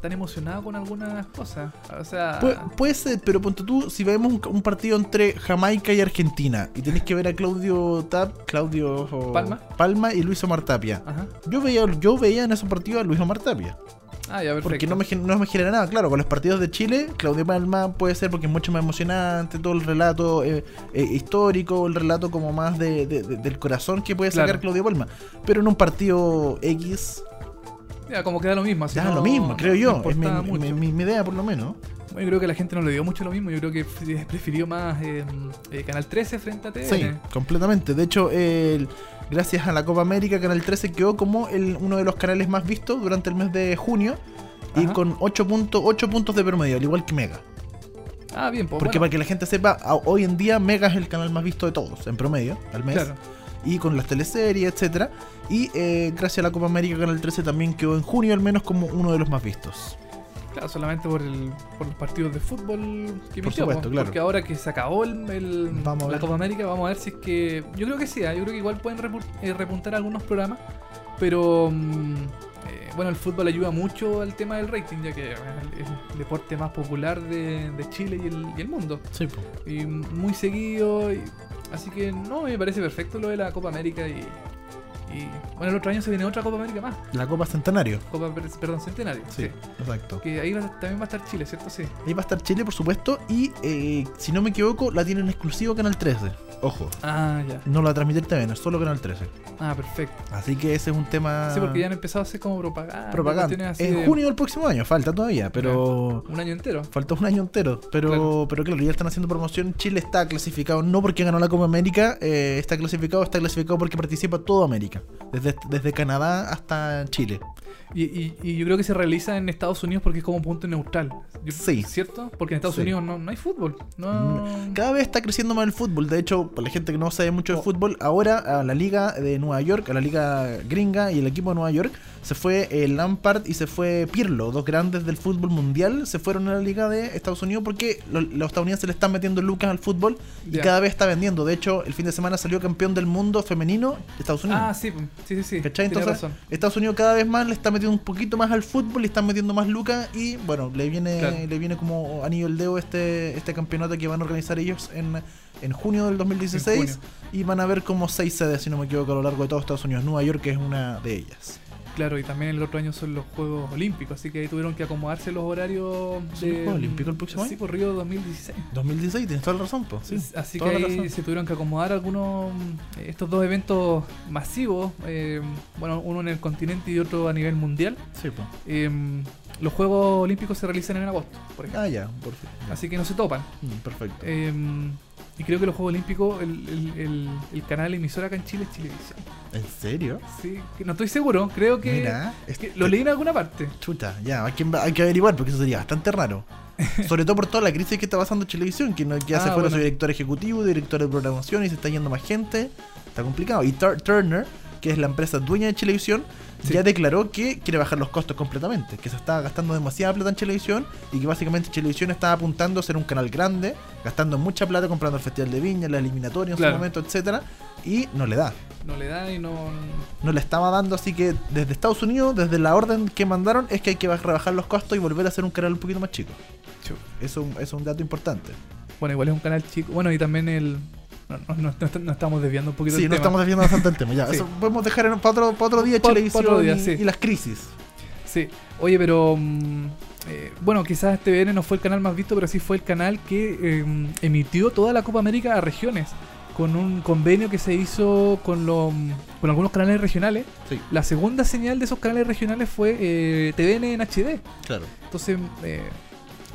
Tan emocionado con algunas cosas. O sea. Pu- puede ser, pero ponte tú, si vemos un, un partido entre Jamaica y Argentina y tenés que ver a Claudio Tap, Claudio oh, Palma. Palma y Luis Omar Tapia. Ajá. Yo veía, yo veía en esos partidos a Luis Omar Tapia. Ah, ya. Porque no me, no me genera nada. Claro, con los partidos de Chile, Claudio Palma puede ser porque es mucho más emocionante, todo el relato eh, eh, histórico, el relato como más de, de- de- del corazón que puede sacar Claro. Claudio Palma. Pero en un partido X, Ya, como queda lo mismo. así no- lo mismo, creo yo. no es mi, importa mi- mucho. mi- mi idea por lo menos. Yo creo que la gente no le dio mucho lo mismo. Yo creo que prefirió más eh, eh, Canal 13 frente a TVN. Sí, completamente. De hecho, el- gracias a la Copa América, Canal 13 quedó como el, uno de los canales más vistos durante el mes de junio. Y con 8, puntos 8 puntos de promedio, al igual que Mega. Ah, bien, pues. Porque bueno, para que la gente sepa, hoy en día Mega es el canal más visto de todos, en promedio, al mes. Claro. Y con las teleseries, etcétera Y eh, gracias a la Copa América, Canal 13 también quedó en junio al menos como uno de los más vistos. Claro, solamente por, el, por los partidos de fútbol que Por emitió, supuesto, po. claro. Porque ahora que se acabó el, el- Vamos a la. Copa América, vamos a ver si es que. Yo creo que sí, ah, yo creo que igual pueden eh, repuntar algunos programas. Pero. mm, eh, bueno, el fútbol ayuda mucho al tema del rating, ya que es el, el deporte más popular de, de Chile y el, y el mundo. Sí, y muy seguido. y- así que no, me parece perfecto lo de la Copa América. Y, y, bueno, el otro año se viene otra Copa América más. La Copa Centenario. Copa, per- perdón, Centenario. Sí, Sí. exacto. Que ahí va- también va a estar Chile, ¿cierto? Sí. Ahí va a estar Chile, por supuesto. Y eh, si no me equivoco, la tienen exclusivo Canal 13. Ojo. Ah, ya. No la va a transmitir TVN, solo Canal 13. Ah, perfecto. Así que ese es un tema. Sí, porque ya han empezado a hacer como propaganda. propaganda. En de- junio del próximo año, falta todavía, pero. Un año entero. Falta un año entero, pero Claro. pero claro, ya están haciendo promoción. Chile está clasificado no porque ganó la Copa América, eh, está clasificado, está clasificado porque participa toda América, desde, desde Canadá hasta Chile. Y, y- y yo creo que se realiza en Estados Unidos porque es como punto neutral. Sí. ¿Cierto? Porque en Estados Sí. Unidos no, no hay fútbol. No... Cada vez está creciendo más el fútbol. De hecho, para la gente que no sabe mucho de Oh. fútbol, ahora a la liga de Nueva York, a la liga gringa y el equipo de Nueva York, se fue eh, Lampard y se fue Pirlo, dos grandes del fútbol mundial, se fueron a la liga de Estados Unidos porque lo- los estadounidenses le están metiendo lucas al fútbol y cada vez está vendiendo. De hecho, el fin de semana salió campeón del mundo femenino Estados Unidos. Ah, sí, sí, sí. sí. ¿Cachai? Entonces, razón. Estados Unidos cada vez más le está metiendo un poquito más al fútbol, le están metiendo más lucas y bueno, le viene, Claro. le viene como anillo el dedo este, este campeonato que van a organizar ellos en, en junio del 2016 En junio. y van a ver como seis sedes, si no me equivoco, a lo largo de todo Estados Unidos. Nueva York es una de ellas. Claro, y también el otro año son los Juegos Olímpicos, así que ahí tuvieron que acomodarse los horarios ¿Son los Juegos Olímpicos el próximo Sí, año? por Río 2016. 2016, tienes toda la razón, pues. Sí, Así que ahí se tuvieron que acomodar algunos eh, estos dos eventos masivos, eh, bueno, uno en el continente y otro a nivel mundial. Sí, pues. Eh, los Juegos Olímpicos se realizan en agosto, por ejemplo. Ah, ya, por fin. ya. Así que no se topan. Mm, perfecto. Eh, y creo que los Juegos Olímpicos, el, el- el- el canal emisor acá en Chile es Chilevisión. ¿En serio? Sí, que no estoy seguro, creo que, Mira, que este- lo leí en alguna parte. Chuta, ya, hay que, hay que averiguar porque eso sería bastante raro. Sobre todo por toda la crisis que está pasando Chilevisión, que no, ya Ah, se fueron bueno. su director ejecutivo, director de programación y se está yendo más gente. Está complicado. Y Tur- Turner, que es la empresa dueña de Chilevisión, Sí. ya declaró que quiere bajar los costos completamente, que se estaba gastando demasiada plata en Chilevisión y que básicamente Chilevisión estaba apuntando a ser un canal grande, gastando mucha plata comprando el Festival de Viña, la eliminatoria en Claro. su momento, etcétera, y no le da. No le da y no. No le estaba dando, así que desde Estados Unidos, desde la orden que mandaron, es que hay que baj- rebajar los costos y volver a ser un canal un poquito más chico. Eso es un dato importante. Bueno, igual es un canal chico. Bueno, y también el. No, no, no- no- no estamos desviando un poquito Sí, no tema. estamos desviando bastante el tema. Ya, Sí. eso podemos dejar en, para, otro, para otro día Pa- pa Chilevisión otro día, y, sí. y las crisis. Sí, oye, pero mm, eh, bueno, quizás TVN no fue el canal más visto, pero sí fue el canal que eh, emitió toda la Copa América a regiones, con un convenio que se hizo con, los con algunos canales regionales. Sí, La segunda señal de esos canales regionales fue eh, TVN en HD. claro. Entonces, eh,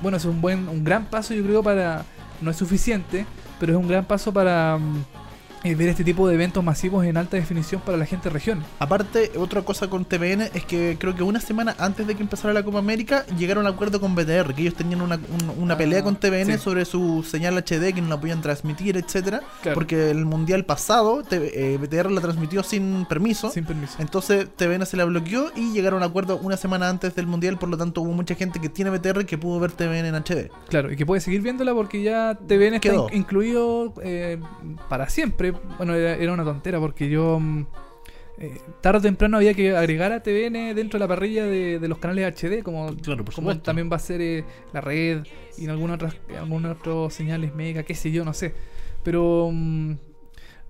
bueno, es un buen, un gran paso, yo creo, para. No es suficiente, pero es un gran paso para ver este tipo de eventos masivos en alta definición para la gente de regiones. Aparte, otra cosa con TVN es que creo que una semana antes de que empezara la Copa América llegaron a un acuerdo con BTR, que ellos tenían una, un- una Ah, pelea con TVN sí. sobre su señal HD que no la podían transmitir, etcétera, Claro. porque el mundial pasado eh, BTR la transmitió sin permiso. Sin permiso. Entonces TVN se la bloqueó y llegaron a un acuerdo una semana antes del mundial, por lo tanto hubo mucha gente que tiene BTR que pudo ver TVN en HD. Claro, y que puede seguir viéndola porque ya TVN está in- incluido eh, para siempre. Bueno, era, era una tontera porque yo mm, eh, tarde o temprano había que agregar a TVN dentro de la parrilla de, de los canales HD, como, Claro, por como supuesto. también va a ser eh, la red y en algunas otras algunos otros señales mega, qué sé yo, no sé. Pero mm,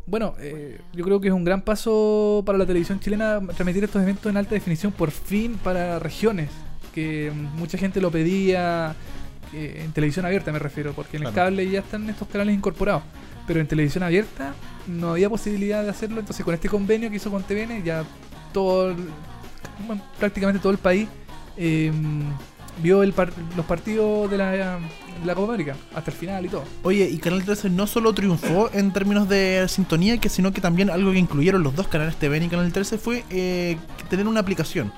bueno, eh, yo creo que es un gran paso para la televisión chilena transmitir estos eventos en alta definición por fin para regiones, que mm, mucha gente lo pedía en televisión abierta me refiero, porque en el cable ya están estos canales incorporados, pero en televisión abierta no había posibilidad de hacerlo, entonces con este convenio que hizo con TVN ya todo, bueno, prácticamente todo el país eh, vio el par- los partidos de la, de la Copa América hasta el final y todo. Oye, y Canal 13 no solo triunfó en términos de sintonía, que sino que también algo que incluyeron los dos canales TVN y Canal 13 fue eh, tener una aplicación.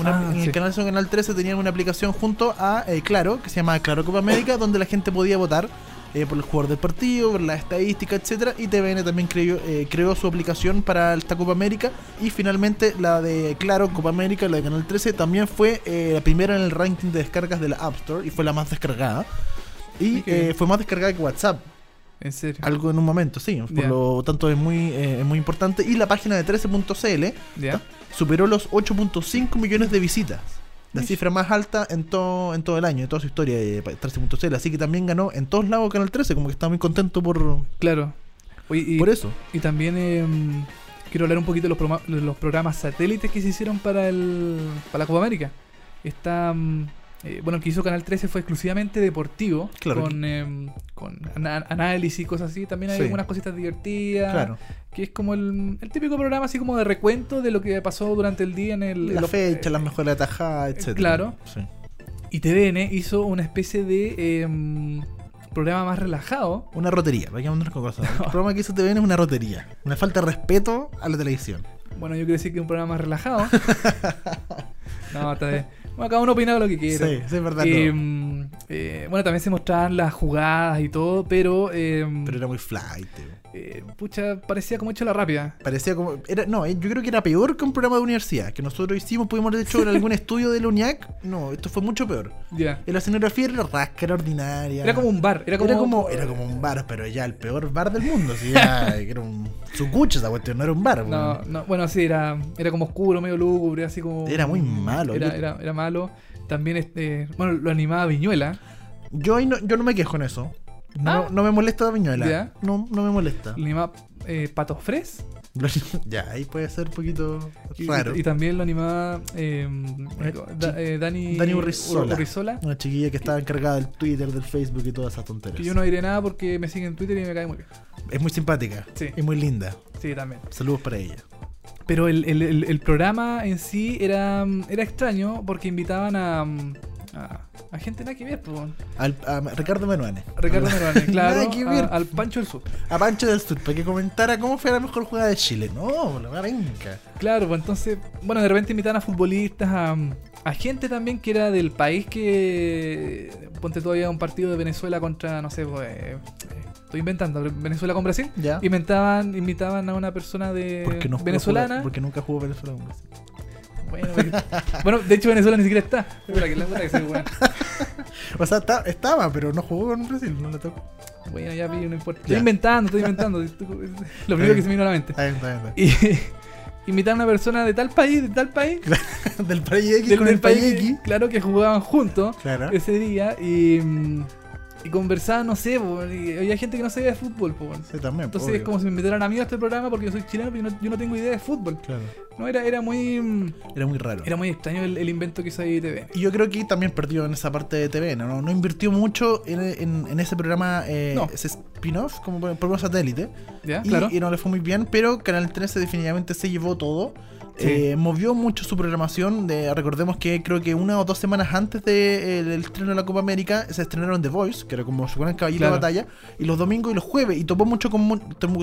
Una- Ah, en el sí. canal son Canal 13 tenían una aplicación junto a eh, Claro, que se llama Claro Copa América, donde la gente podía votar eh, por el jugador del partido, por la estadística, etcétera Y TVN también creó, eh, creó su aplicación para esta Copa América. Y finalmente la de Claro Copa América, la de Canal 13, también fue eh, la primera en el ranking de descargas de la App Store y fue la más descargada. Y eh, fue más descargada que WhatsApp. En serio. Algo en un momento, sí. Por lo tanto es muy, eh, es muy importante. Y la página de 13.cl ¿Ya? superó los 8.5 millones de visitas. La cifra más alta en todo, en todo el año, en toda su historia de 13.cl. Así que también ganó en todos lados Canal 13, como que está muy contento por, Claro. Oye, y, por eso. y también eh, quiero hablar un poquito de los, de los programas satélites que se hicieron para el para la Copa América. Está, mm, eh, bueno, el que hizo Canal 13 fue exclusivamente deportivo, Claro. con, em, con análisis y cosas así. También hay Sí. algunas cositas divertidas. Claro. Que es como el, el típico programa así como de recuento de lo que pasó durante el día en el... La fecha, eh, las mejores atajadas, etcétera. claro. Sí. Y TVN hizo una especie de em, programa más relajado. Una rotería, vayámonos con cosas. El programa que hizo TVN es una rotería. Una falta de respeto a la televisión. Bueno, yo quiero decir que es un programa más relajado. no, está bien. Bueno, cada uno opina lo que quiera. Sí, sí, es verdad. Eh, no. eh, bueno, también se mostraban las jugadas y todo, pero, eh, Pero era muy flight. Eh, pucha, parecía como hecho la rápida. Parecía como. Era, no, eh, yo creo que era peor que un programa de universidad. Que nosotros hicimos, pudimos haber hecho en algún estudio de la UNIAC. No, esto fue mucho peor. Ya. La escenografía era rasca, era ordinaria. Era como un bar. Era como, Era como, era como un bar, pero ya el peor bar del mundo. Sí, ya, que era un sucucho esa cuestión, no era un bar. No, no, bueno, sí, era, era como oscuro, medio lúgubre, así como. Era muy malo. Era, Yo- era, era malo. También, este, bueno, lo animaba Viñuela. Yo, no, yo no me quejo en eso. No, Ah. no me molesta Viñuela. Ya. No, no me molesta. Lo animaba eh, Pato Fres. ya, ahí puede ser un poquito Y, raro. y también lo animaba eh, Da- eh, Dani, Dani Urrizola. Urrizola, Una chiquilla que estaba encargada del Twitter, del Facebook y todas esas tonterías. Que yo no diré nada porque me sigue en Twitter y me cae muy bien. Es muy simpática. Sí. Y muy linda. Sí, también. Saludos para ella. Pero el, el- el- el programa en sí era, era extraño porque invitaban a, a, a gente nada que ver, po. Al, a Ricardo Menuane. A Ricardo Meruane, claro. Nada que ver. a- al Pancho del Sur. A Pancho del Sur, para que comentara cómo fue la mejor jugada de Chile. No, la venga. Claro, pues entonces, bueno, de repente invitaban a futbolistas a, a gente también que era del país que. Ponte todavía un partido de Venezuela contra, no sé, pues, eh, estoy inventando, Venezuela con Brasil. Ya. Inventaban, invitaban a una persona de Porque no jugó- venezolana. Porque nunca jugó Venezuela con Brasil. Bueno, porque- bueno, de hecho Venezuela ni siquiera está. Que la puta que soy buena. O sea, ta- estaba, pero no jugó con Brasil, no le tocó. Bueno, ya vi, no importa. Estoy Ya. inventando, estoy inventando. Lo primero que se me vino a la mente. Está bien, está bien, está Y invitaron a una persona de tal país, de tal país. Del país X del, con del el país X. claro, que jugaban juntos Claro. ese día y, mm, y conversaban, no sé, po, y había gente que no sabía de fútbol. po, Sí, también. Entonces obvio. es como si me invitaran a mí a este programa porque yo soy chileno pero yo no, yo no tengo idea de fútbol. Claro. No, era, era muy mm, Era muy raro. era muy extraño el, el invento que hizo ahí TV. Y yo creo que también perdió en esa parte de TVN, ¿no? No invirtió mucho en, en- en ese programa, eh, No. ese spin-off, como por- programa satélite. ¿Ya? Y, claro. y no le fue muy bien, pero Canal 13 definitivamente se llevó todo. Sí. Eh, movió mucho su programación. De, recordemos que creo que una o dos semanas antes del estreno de la Copa América se estrenaron The Voice, que era como su gran caballito Claro. de batalla, y los domingos y los jueves. Y topó mucho con,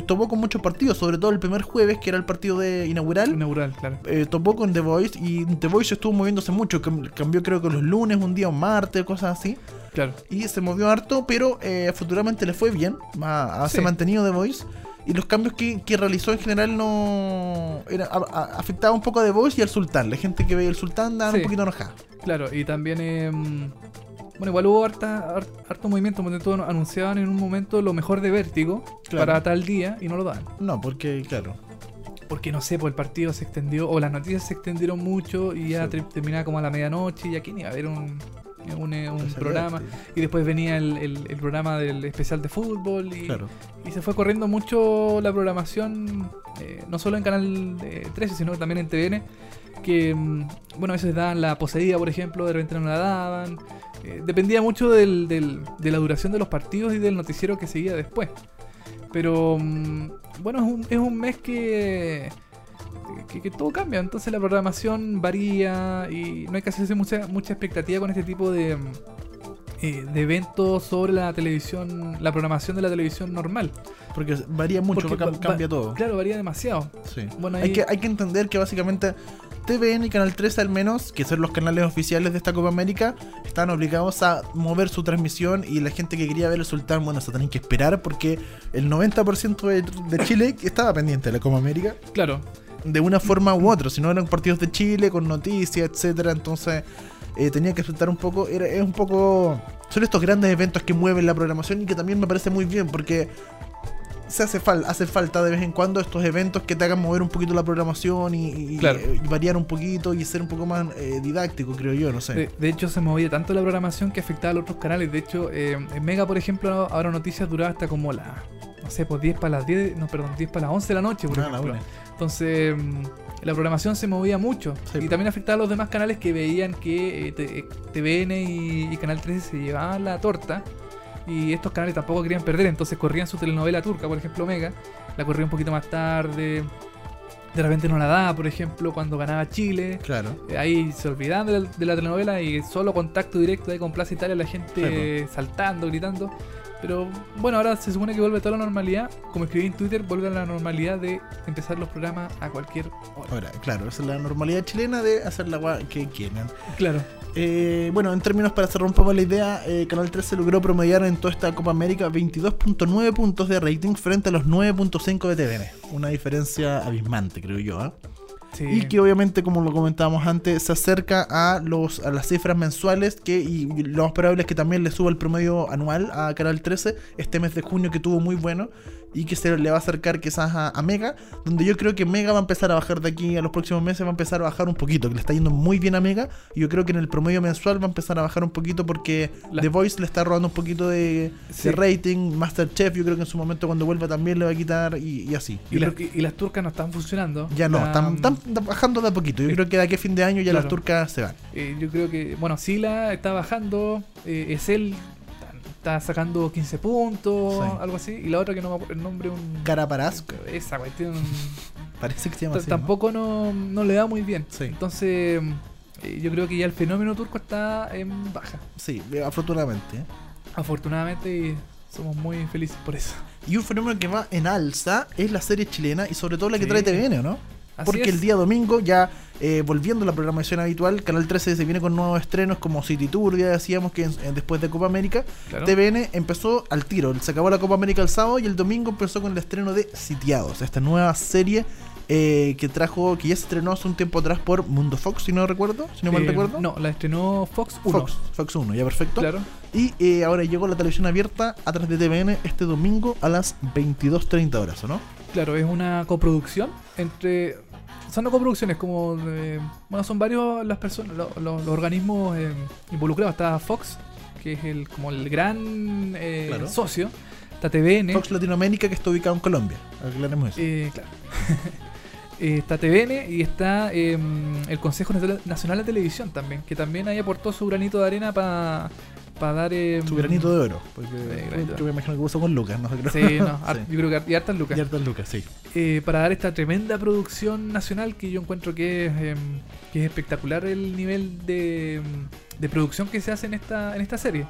topó con muchos partidos, sobre todo el primer jueves, que era el partido de inaugural. Inaugural, claro. eh, topó con The Voice y The Voice estuvo moviéndose mucho. cam- Cambió creo que los lunes, un día, un martes, cosas así. Claro. Y se movió harto, pero eh, futuramente le fue bien. Ha, ha- se Sí. ha mantenido The Voice. Y los cambios que, que realizó en general no. Era, a- a- afectaba un poco a The Voice y al Sultán. La gente que veía el Sultán andaba Sí. un poquito enojada. Claro, y también, eh, bueno, igual hubo harta, har- harto movimiento, porque todos anunciaban en un momento lo mejor de Vértigo Claro. para tal día y no lo daban. No, porque, claro. Porque no sé, pues el partido se extendió, o las noticias se extendieron mucho y ya Sí. ter- terminaba como a la medianoche y aquí ni iba a haber un, un, eh, un programa. Y después venía el, el- el programa del especial de fútbol y, Claro. y se fue corriendo mucho la programación, eh, no solo en Canal eh, 13, sino también en TVN, que, mm, bueno, a veces daban la poseída, por ejemplo, de repente no la daban. Eh, dependía mucho del- del- de la duración de los partidos y del noticiero que seguía después. Pero, mm, bueno, es un, es un mes que, que, que todo cambia, entonces la programación varía y no hay que hacerse mucha, mucha expectativa con este tipo de... eh, de eventos sobre la televisión, la programación de la televisión normal. Porque varía mucho, Porque cam- va- cambia va- todo. Claro, varía demasiado. Sí. Bueno, hay, ahí- que, hay que entender que básicamente TVN y Canal 13 al menos, que son los canales oficiales de esta Copa América, están obligados a mover su transmisión y la gente que quería ver el Sultán, bueno, se tienen que esperar porque el 90% de, de Chile estaba pendiente de la Copa América Claro, de una forma u otra, si no eran partidos de Chile con noticias, etcétera, entonces eh, tenía que aceptar un poco, era, es un poco, son estos grandes eventos que mueven la programación y que también me parece muy bien porque se hace, fal hace falta de vez en cuando estos eventos que te hagan mover un poquito la programación y, y- Claro. y variar un poquito y ser un poco más eh, didáctico, creo yo, no sé. de, de hecho se movía tanto la programación que afectaba a los otros canales. De hecho, eh, en Mega, por ejemplo, ahora noticias duraba hasta como la, no sé, pues 10 para las 10, no, perdón, 10 para las 11 de la noche, por Ah, ejemplo. Entonces, mm, la programación se movía mucho. Sí, y también afectaba a los demás canales que veían que eh, te- eh, TVN y, y Canal 13 se llevaban la torta. Y estos canales tampoco querían perder, entonces corrían su telenovela turca, por ejemplo, Mega. La corría un poquito más tarde. De repente no la daba, por ejemplo, cuando ganaba Chile. Claro. Eh, Ahí se olvidaban de la, de la telenovela y solo contacto directo ahí con Plaza Italia, la gente saltando, gritando. Pero bueno, ahora se supone que vuelve toda la normalidad. Como escribí en Twitter, vuelve a la normalidad de empezar los programas a cualquier hora. Ahora, claro, esa es la normalidad chilena de hacer la gua que quieran. Claro, Eh, bueno, en términos para cerrar un poco la idea, eh, Canal 13 logró promediar en toda esta Copa América 22.9 puntos de rating frente a los 9.5 de TVN. Una diferencia abismante, creo yo. ¿ah? Y que obviamente, como lo comentábamos antes, se acerca a, los, a las cifras mensuales que, y lo más probable es que también le suba el promedio anual a Canal 13 este mes de junio que tuvo muy bueno y que se le va a acercar quizás a, a Mega, donde yo creo que Mega va a empezar a bajar de aquí a los próximos meses, va a empezar a bajar un poquito, que le está yendo muy bien a Mega y yo creo que en el promedio mensual va a empezar a bajar un poquito porque La- The Voice le está robando un poquito de, Sí. de rating, Masterchef yo creo que en su momento cuando vuelva también le va a quitar y, y así. y, las, creo y las turcas no están funcionando. ya no, Están- están, bajando de a poquito. Yo Sí. creo que de aquí a fin de año ya Claro. las turcas se van. eh, yo creo que, bueno, Sila está bajando, eh, Esel está sacando 15 puntos, Sí. algo así. Y la otra que no me acuerdo el nombre, un... Caraparasco. Esa cuestión... Parece que se llama así. tampoco no, no le da muy bien. Sí. Entonces, eh, yo creo que ya el fenómeno turco está en baja. Sí, eh, afortunadamente. ¿eh? Afortunadamente, y somos muy felices por eso. Y un fenómeno que va en alza es la serie chilena y sobre todo la que Sí. trae TVN, ¿o ¿no? Así porque es. el día domingo, ya eh, volviendo a la programación habitual, Canal 13 se viene con nuevos estrenos como City Tour, ya decíamos que en- en- después de Copa América, Claro. TVN empezó al tiro. Se acabó la Copa América el sábado y el domingo empezó con el estreno de Sitiados, esta nueva serie eh, que trajo, que ya se estrenó hace un tiempo atrás por Mundo Fox, si no recuerdo, si no mal Eh, recuerdo. No, la estrenó Fox 1. Fox, Fox 1, ya perfecto. Claro. Y eh, ahora llegó la televisión abierta a través de TVN este domingo a las 22.30 horas, ¿o no? Claro, es una coproducción entre. Son no coproducciones, como. de- bueno, son varios las personas, lo- lo- los organismos eh, involucrados. Está Fox, que es el como el gran eh, Claro. socio. Está TVN. Fox Latinoamérica que está ubicado en Colombia. Aclaremos eso. eh, claro. Eh, está TVN y está eh, el Consejo Nacional de Televisión también, que también ahí aportó su granito de arena para dar. eh, Su granito de oro. Porque Sí, yo me imagino que puso con Lucas, no sé creo. Sí, no, har- yo creo que y hartas lucas. Y hartas Lucas, sí. eh, para dar esta tremenda producción nacional que yo encuentro que es, em, que es espectacular el nivel de, em, de producción que se hace en esta, en esta serie.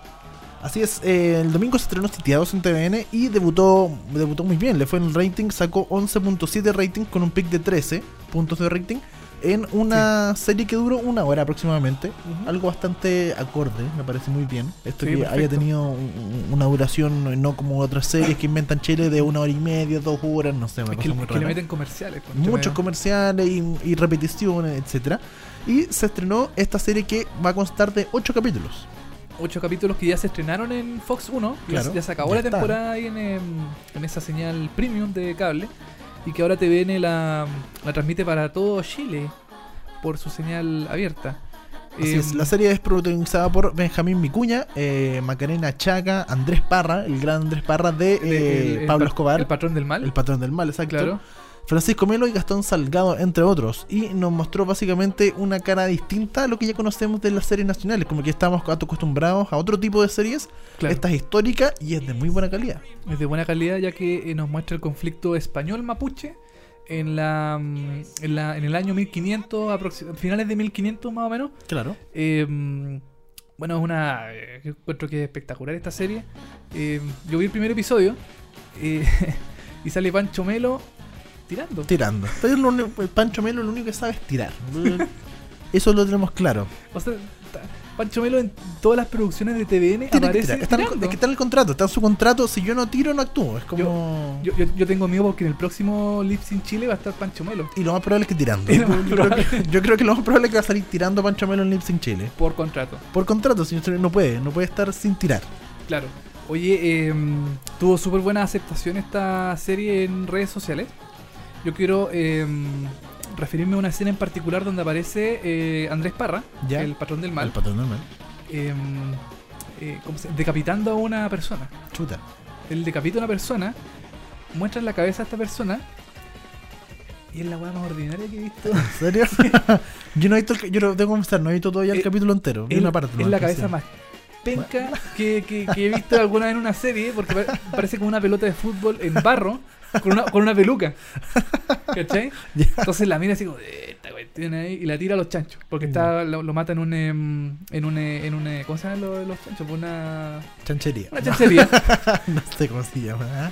Así es, eh, el domingo se estrenó Sitiados en TVN y debutó, debutó muy bien. Le fue en el rating, sacó 11.7 rating con un pick de 13 puntos de rating en una serie que duró una hora aproximadamente. Algo bastante acorde, me parece muy bien. Esto Sí, que haya perfecto. tenido un- un- una duración no como otras series que inventan Chile de una hora y media, dos horas, no sé, una Es que, muy que le meten comerciales. concha muchos comerciales y, y repeticiones, etcétera. Y se estrenó esta serie que va a constar de 8 capítulos. Ocho capítulos que ya se estrenaron en Fox 1. Ya- Claro, ya, se acabó ya la temporada ahí en, en esa señal premium de cable. Y que ahora TVN la, la transmite para todo Chile por su señal abierta. Así Em, es, la serie es protagonizada por Benjamín Vicuña, eh, Macarena Chaca, Andrés Parra, el gran Andrés Parra de eh, el- el Pablo pa- Escobar, El patrón del mal. el patrón del mal, exacto. claro. Francisco Melo y Gastón Salgado, entre otros. Y nos mostró básicamente una cara distinta a lo que ya conocemos de las series nacionales, como que estamos acostumbrados a otro tipo de series. claro. Esta es histórica y es de muy buena calidad. Es de buena calidad ya que eh, nos muestra el conflicto español-mapuche en la, mm, en la en el año 1500, aproxi- finales de 1500 más o menos. Claro. Eh, mm, bueno, es una. eh, yo encuentro que es espectacular esta serie. Eh, yo vi el primer episodio eh, y sale Pancho Melo tirando. Tirando. Pero lo único- el Pancho Melo lo único que sabe es tirar. Eso lo tenemos claro. O sea, Pancho Melo en todas las producciones de TVN Tiene aparece es que está en el contrato, está en su contrato. Si yo no tiro, no actúo. Es como. Yo, yo, yo tengo miedo porque en el próximo Lips in Chile va a estar Pancho Melo. Y lo más probable es que tirando. Creo que, yo creo que lo más probable es que va a salir tirando Pancho Melo en Lips in Chile. Por contrato. Por contrato, si no puede, no puede estar sin tirar. Claro. Oye, eh, tuvo súper buena aceptación esta serie en redes sociales. Yo quiero eh, referirme a una escena en particular donde aparece eh, Andrés Parra, Ya. el patrón del mal, El patrón del mal. eh, eh, ¿cómo se- decapitando a una persona. Chuta. Él decapita a una persona, muestra la cabeza a esta persona y es la weá más ordinaria que he visto. ¿En serio? yo no he visto el, yo lo tengo que confesar, no he visto todavía el Eh, capítulo entero. Es, una parte. es la cabeza más penca que, que- que he visto alguna vez en una serie porque pa- parece como una pelota de fútbol en barro con una, con una peluca. ¿Cachai? Entonces la mira así como, "Eh, esta cuestión ahí y la tira a los chanchos porque está lo, lo mata en un em, en un eh, en un eh, ¿cómo se llaman los, los chanchos? Por una Chanchería. una chanchería, no sé cómo se llama. ¿ah?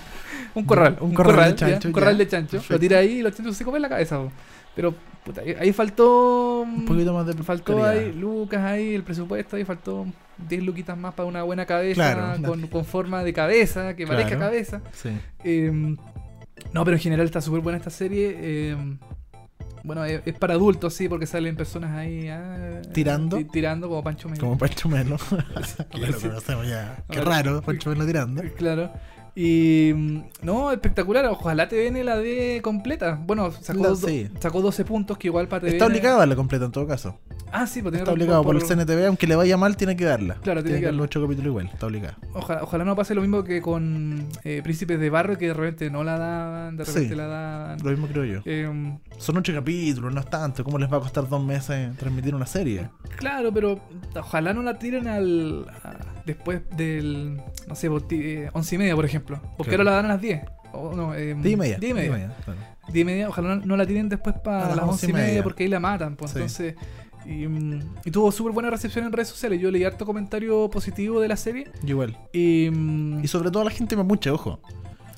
un corral, Un un, corral corral, de chancho, ya, un corral de chancho. Lo tira ahí y los chanchos se comen la cabeza. Pero puta, ahí- faltó Un poquito más de Faltó calidad. ahí Lucas ahí, el presupuesto ahí faltó 10 luquitas más para una buena cabeza Claro. con, con forma de cabeza, que parezca Claro. cabeza. Sí. Eh, no, pero en general está súper buena esta serie. eh, bueno, es, es para adultos, sí, porque salen personas ahí ah, Tirando. ti- tirando como Pancho Melo. Como Pancho Melo. Lo conocemos ya. Qué raro, Pancho Melo tirando. Claro. Y mm, no, espectacular. Ojalá TVN la dé completa. Bueno, sacó, La- sí. sacó 12 puntos, que igual para TVN. Está obligado a darla completa en todo caso. Ah, sí, pues tiene Está obligado por el CNTV, aunque le vaya mal, tiene que darla. Claro, tiene que darla. los 8 capítulos igual, está obligado. Ojalá, ojalá no pase lo mismo que con eh, Príncipes de Barrio, que de repente no la daban, de repente Sí. la daban. Lo mismo creo yo. Eh, Son 8 capítulos, no es tanto. ¿Cómo les va a costar dos meses transmitir una serie? claro, pero ojalá no la tiren al a- después del, no sé, por ti- eh, once y media, por ejemplo. Porque Claro. ahora la dan a las 10. O no, eh, 10 y media. diez y media. diez y media, claro. Diez y media, ojalá no, no la tiren después para las las once y media, media. porque ahí la matan. Pues, Sí. entonces, y, mm, y tuvo súper buena recepción en redes sociales. Yo leí harto comentario positivo de la serie. Igual. Y, mm, Y sobre todo la gente mapuche, ojo.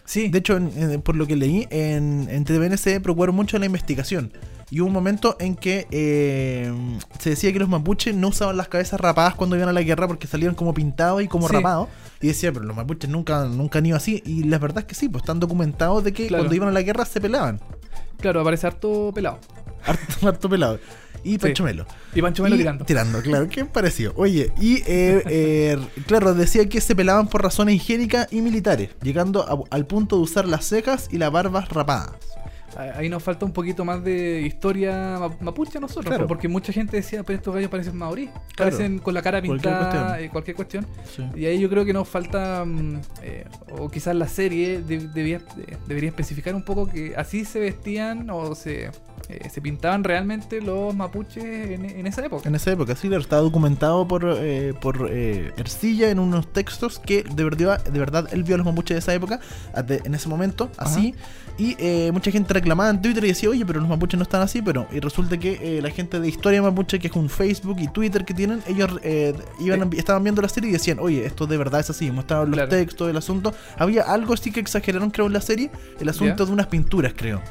sí, De hecho, en- en- por lo que leí, en, en TVN se preocuparon mucho la investigación. Y hubo un momento en que eh, se decía que los mapuches no usaban las cabezas rapadas cuando iban a la guerra porque salían como pintados y como Sí. rapados. Y decía, pero los mapuches nunca, nunca han ido así. Y la verdad es que sí, pues están documentados de que Claro. cuando iban a la guerra se pelaban. Claro, aparece harto pelado. Harto, harto pelado. Y Pancho Melo. Y Pancho Melo Y tirando. Tirando, claro. ¿Qué pareció? Oye, y eh, eh, claro, decía que se pelaban por razones higiénicas y militares, llegando a- al punto de usar las cejas y las barbas rapadas. Ahí nos falta un poquito más de historia ma- mapuche a nosotros, Claro. porque mucha gente decía, pero estos gallos parecen maorí, Claro. parecen con la cara Cualquier pintada, cuestión. eh, cualquier cuestión. Sí. Y ahí yo creo que nos falta, mm, eh, o quizás la serie de- debía, de- debería especificar un poco que así se vestían o se, eh, se pintaban realmente los mapuches en, en esa época. En esa época, sí, está documentado por, eh, por eh, Ercilla en unos textos que de verdad, de verdad él vio a los mapuches de esa época, en ese momento, así. Y eh, mucha gente reclamaba en Twitter y decía, oye, pero los mapuches no están así, pero y resulta que eh, la gente de Historia Mapuche, que es un Facebook y Twitter que tienen, ellos eh, iban, estaban viendo la serie y decían, oye, esto de verdad es así, mostraban los Claro. textos, el asunto. Había algo sí que exageraron, creo, en la serie, el asunto de unas pinturas, creo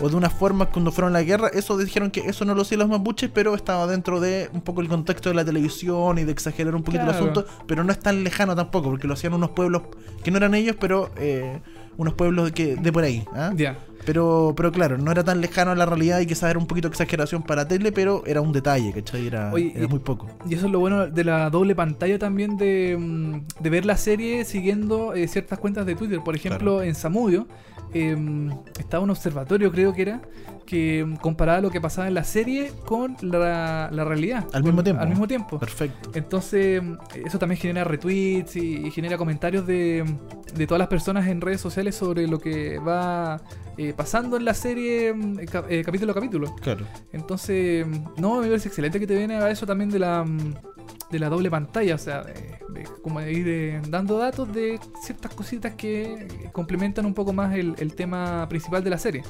O de unas formas cuando fueron a la guerra. Eso dijeron que eso no lo hacían los mapuches, pero estaba dentro de un poco el contexto de la televisión y de exagerar un poquito el asunto, pero no es tan lejano tampoco, porque lo hacían unos pueblos que no eran ellos, pero eh, unos pueblos de, que, de por ahí. ¿ah? Pero, pero claro, no era tan lejano a la realidad y quizás era un poquito de exageración para tele, pero era un detalle, ¿cachai? Era, Oye, era y- muy poco. Y eso es lo bueno de la doble pantalla también de, mm, de ver la serie siguiendo eh, ciertas cuentas de Twitter. Por ejemplo, en Samudio em, estaba un observatorio, creo que era, que mm, comparaba lo que pasaba en la serie con la, la realidad. Al mismo Con- tiempo. Al mismo tiempo. Perfecto. Entonces, mm, eso también genera retweets y, y genera comentarios de, de todas las personas en redes sociales sobre lo que va eh, pasando en la serie eh, eh, capítulo a capítulo. Claro. Entonces, no, me parece excelente que te viene a eso también de la de la doble pantalla, o sea, de, de como de ir eh, dando datos de ciertas cositas que complementan un poco más el, el tema principal de la serie.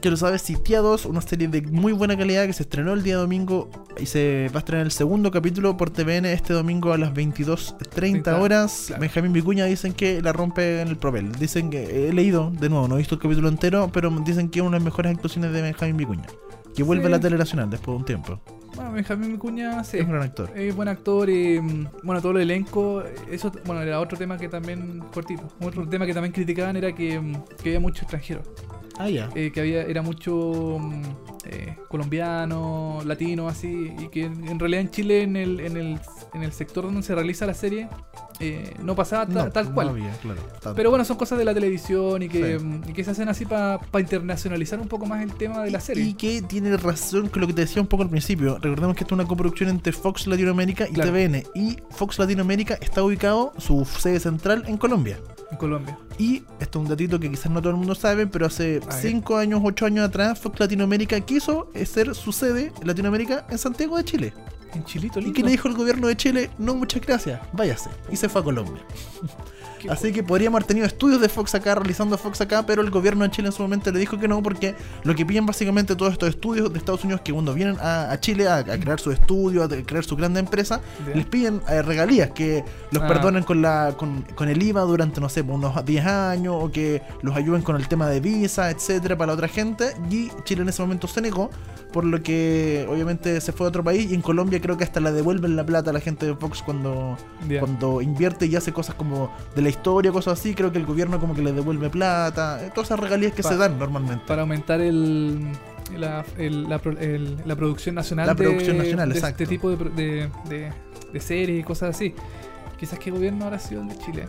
Quiero saber si Tía 2, una serie de muy buena calidad que se estrenó el día domingo y se va a estrenar el segundo capítulo por TVN este domingo a las 22.30 30, horas. claro. Benjamín Vicuña dicen que la rompe en el propel. Dicen que he leído, de nuevo, no he visto el capítulo entero, pero dicen que es una de las mejores actuaciones de Benjamín Vicuña. Que vuelve Sí. a la tele nacional después de un tiempo. Bueno, Benjamín Vicuña, sí. Es un gran actor. Es buen actor y mm, bueno, todo el elenco, eso, bueno, era otro tema que también, cortito, otro tema que también criticaban era que, mm, que había mucho extranjero, Ah, ya. eh, que había, era mucho mm, eh, colombiano, latino, así, y que en, en realidad en Chile, en el, en, el, en el sector donde se realiza la serie, eh, no pasaba ta- No, tal no cual. había, claro. Pero bueno, son cosas de la televisión y que, Sí. mm, y que se hacen así para internacionalizar un poco más el tema de la Y serie. que tiene razón con lo que te decía un poco al principio. Recordemos que esto es una coproducción entre Fox Latinoamérica y Claro. TVN. Y Fox Latinoamérica está ubicado, su sede central, en Colombia. En Colombia. Y esto es un datito que quizás no todo el mundo sabe, pero hace A ver. 5 años, 8 años atrás, Fox Latinoamérica quiso ser su sede en Latinoamérica en Santiago de Chile. En Chilito, ¿Y que le dijo el gobierno de Chile? No, muchas gracias, váyase. Y se fue a Colombia. Qué Así que podríamos haber tenido estudios de Fox acá, realizando Fox acá, pero el gobierno de Chile en su momento le dijo que no, porque lo que piden básicamente todos estos estudios de Estados Unidos que cuando vienen a, a Chile a, a crear su estudio, a crear su grande empresa, les piden eh, regalías, que los Ah. perdonen con, la, con, con el IVA durante, no sé, unos 10 años, o que los ayuden con el tema de visa, etcétera, para la otra gente. Y Chile en ese momento se negó, por lo que obviamente se fue a otro país, y en Colombia creo que hasta la devuelven la plata a la gente de Fox cuando cuando invierte y hace cosas como de la historia, cosas así, creo que el gobierno como que le devuelve plata, eh, todas esas regalías que Pa- se dan normalmente. para aumentar el, la, el- la, pro- el- la producción nacional La de, producción nacional, de exacto. este tipo de, de, de- de series y cosas así. Quizás qué gobierno habrá sido el de Chile.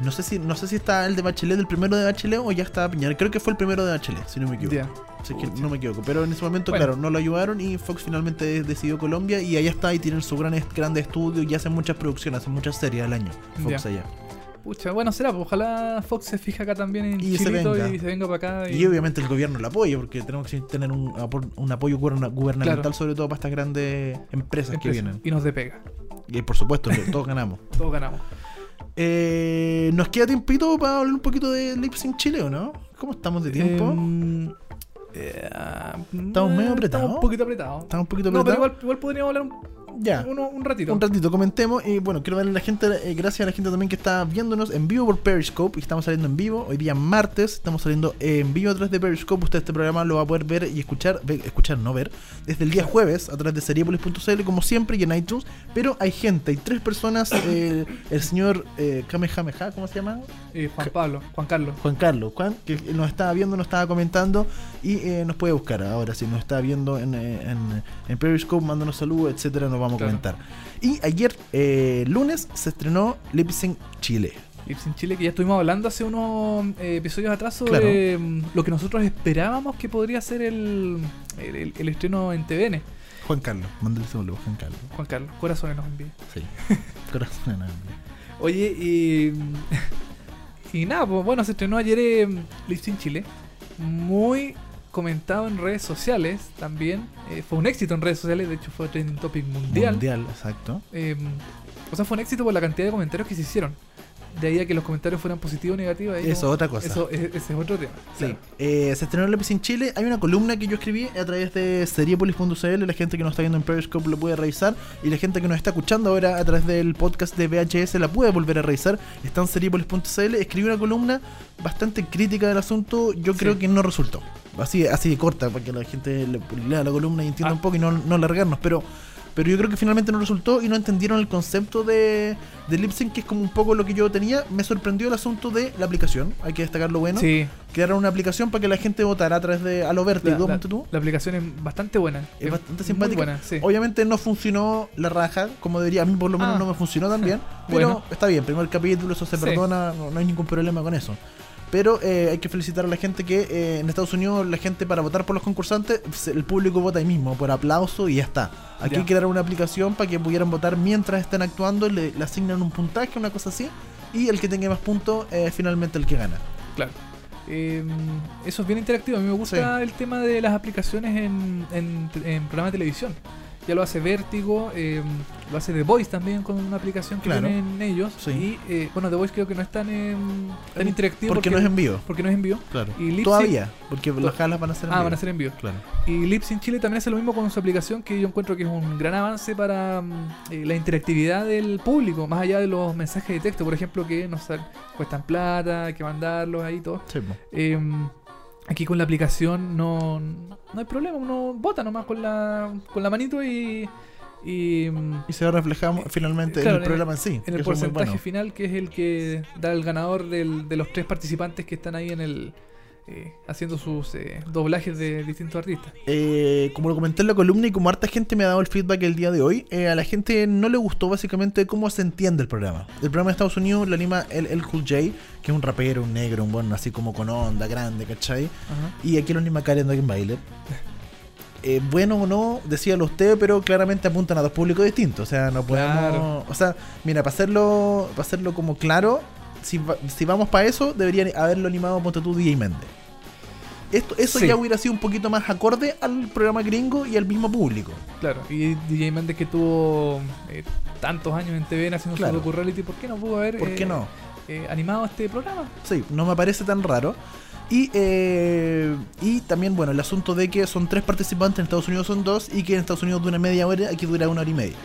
No sé si no sé si está el de Bachelet, el primero de Bachelet o ya está Piñera. Creo que fue el primero de Bachelet, si no me equivoco. Si es que no me equivoco. Pero en ese momento, Bueno. claro, no lo ayudaron y Fox finalmente decidió Colombia y allá está y tienen su gran grande estudio y hacen muchas producciones, hacen muchas series al año. Fox allá. Pucha, bueno, será, pues ojalá Fox se fija acá también en Y se Chilito venga. y se venga para acá. Y obviamente el gobierno lo apoya porque tenemos que tener un, apor- un apoyo guberna- gubernamental, Claro. sobre todo para estas grandes empresas que empresa. vienen. Y nos despega. Y por supuesto, todos ganamos. Todos ganamos. Eh, ¿Nos queda tiempito para hablar un poquito de Lip Sync Chile o no? ¿Cómo estamos de tiempo? Em, eh, Estamos medio apretados. Estamos un poquito apretados. Estamos un poquito No, pero apretados. igual, igual podríamos hablar un, Ya. Uno, un ratito. Un ratito comentemos y bueno, quiero darle a la gente, eh, gracias a la gente también que está viéndonos en vivo por Periscope y estamos saliendo en vivo, hoy día martes, estamos saliendo en vivo a través de Periscope, usted este programa lo va a poder ver y escuchar, escuchar, no ver, desde el día jueves a través de seriepolis.cl como siempre y en iTunes, pero hay gente, hay tres personas, eh, el señor eh, Kamehameha, ¿cómo se llama? Eh, Juan Pablo, Juan Carlos. Juan Carlos, Juan, que nos estaba viendo, nos estaba comentando y eh, nos puede buscar ahora, si nos está viendo en, en, en Periscope, mándanos saludos, etcétera, nos vamos Claro. a comentar. Y ayer, eh, lunes, se estrenó Lip Sync Chile. Lips in Chile, que ya estuvimos hablando hace unos eh, episodios atrás sobre mm, lo que nosotros esperábamos que podría ser el, el, el- el estreno en TVN. Juan Carlos, mándale saludos, Juan Carlos. Juan Carlos, corazones nos envía. Sí, corazón en hambre. Oye, y. Y nada, pues bueno, se estrenó ayer eh, Lips in Chile. Muy comentado en redes sociales también. Eh, fue un éxito en redes sociales, de hecho fue trending topic mundial. Mundial, exacto. Eh, o sea, fue un éxito por la cantidad de comentarios que se hicieron. De ahí a que los comentarios fueran positivos o negativos. Eso, como- otra cosa. Eso, e- ese es otro tema. Sí. claro. Eh, se estrenó Lip Sync Chile. Hay una columna que yo escribí a través de seriepolis.cl. La gente que nos está viendo en Periscope lo puede revisar. Y la gente que nos está escuchando ahora a través del podcast de VHS la puede volver a revisar. Está en seriepolis.cl. Escribí una columna bastante crítica del asunto. Yo creo que no resultó. Así, así de corta, para que la gente le- lea la columna y entienda Ah. un poco y no, no largarnos. Pero. Pero yo creo que finalmente no resultó y no entendieron el concepto de, de lip sync, que es como un poco lo que yo tenía. Me sorprendió el asunto de la aplicación. Hay que destacar lo bueno Sí, crearon una aplicación para que la gente votara a través de a lo vértigo, la, la- tú. la aplicación es bastante buena. Es bastante simpática. buena, sí. Obviamente no funcionó la raja, como debería, a mí por lo menos Ah. no me funcionó tan bien, pero Bueno. está bien, primer capítulo, eso se Sí. perdona, no, no hay ningún problema con eso. Pero eh, hay que felicitar a la gente que eh, en Estados Unidos la gente para votar por los concursantes, el público vota ahí mismo, por aplauso y ya está. Aquí Ya. crearon una aplicación para que pudieran votar mientras estén actuando, le, le asignan un puntaje, una cosa así, y el que tenga más puntos es finalmente el que gana. Claro. Eh, eso es bien interactivo. A mí me gusta el tema de las aplicaciones en, en, en programas de televisión. Ya lo hace Vértigo, eh, lo hace The Voice también con una aplicación que Claro. tienen ellos. Sí. Y eh, bueno, The Voice creo que no es tan, em, tan interactivo Porque no es en vivo. porque no es en vivo. Claro. Y Todavía, porque las jalas van a ser en Ah, van a ser en vivo. Claro. Y Lips in Chile también hace lo mismo con su aplicación, que yo encuentro que es un gran avance para mm, eh, la interactividad del público, más allá de los mensajes de texto, por ejemplo, que nos cuestan plata, hay que mandarlos ahí y todo. Sí. Eh, aquí con la aplicación no, no hay problema, uno vota nomás con la, con la manito y, y, mm, Y se reflejamos finalmente Claro, en el programa en sí. en el porcentaje bueno. final, que es el que da el ganador del- de los tres participantes que están ahí en el... eh, haciendo sus eh, doblajes de distintos artistas. Eh, como lo comenté en la columna y como harta gente me ha dado el feedback el día de hoy, eh, a la gente no le gustó básicamente cómo se entiende el programa. El programa de Estados Unidos lo anima el, el Cool J, que es un rapero, un negro, un bueno así como con onda, grande, ¿cachai? Ajá. Y aquí lo anima Karen. Eh, bueno o no, decíalo usted, pero claramente apuntan a dos públicos distintos. O sea, no podemos. Claro. O sea, mira, para hacerlo, para hacerlo como claro, si, va- si vamos para eso, deberían haberlo animado ponte tú DJ Méndez. Esto, eso Sí. ya hubiera sido un poquito más acorde al programa gringo y al mismo público. Claro, y DJ Méndez que tuvo eh, tantos años en TVN haciendo Claro. su docu-reality, ¿por qué no pudo haber ¿Por qué eh, no? eh, animado este programa? Sí, no me parece tan raro. Y, y también, bueno, el asunto de que son tres participantes, en Estados Unidos son dos, y que en Estados Unidos dura media hora, aquí dura una hora y media.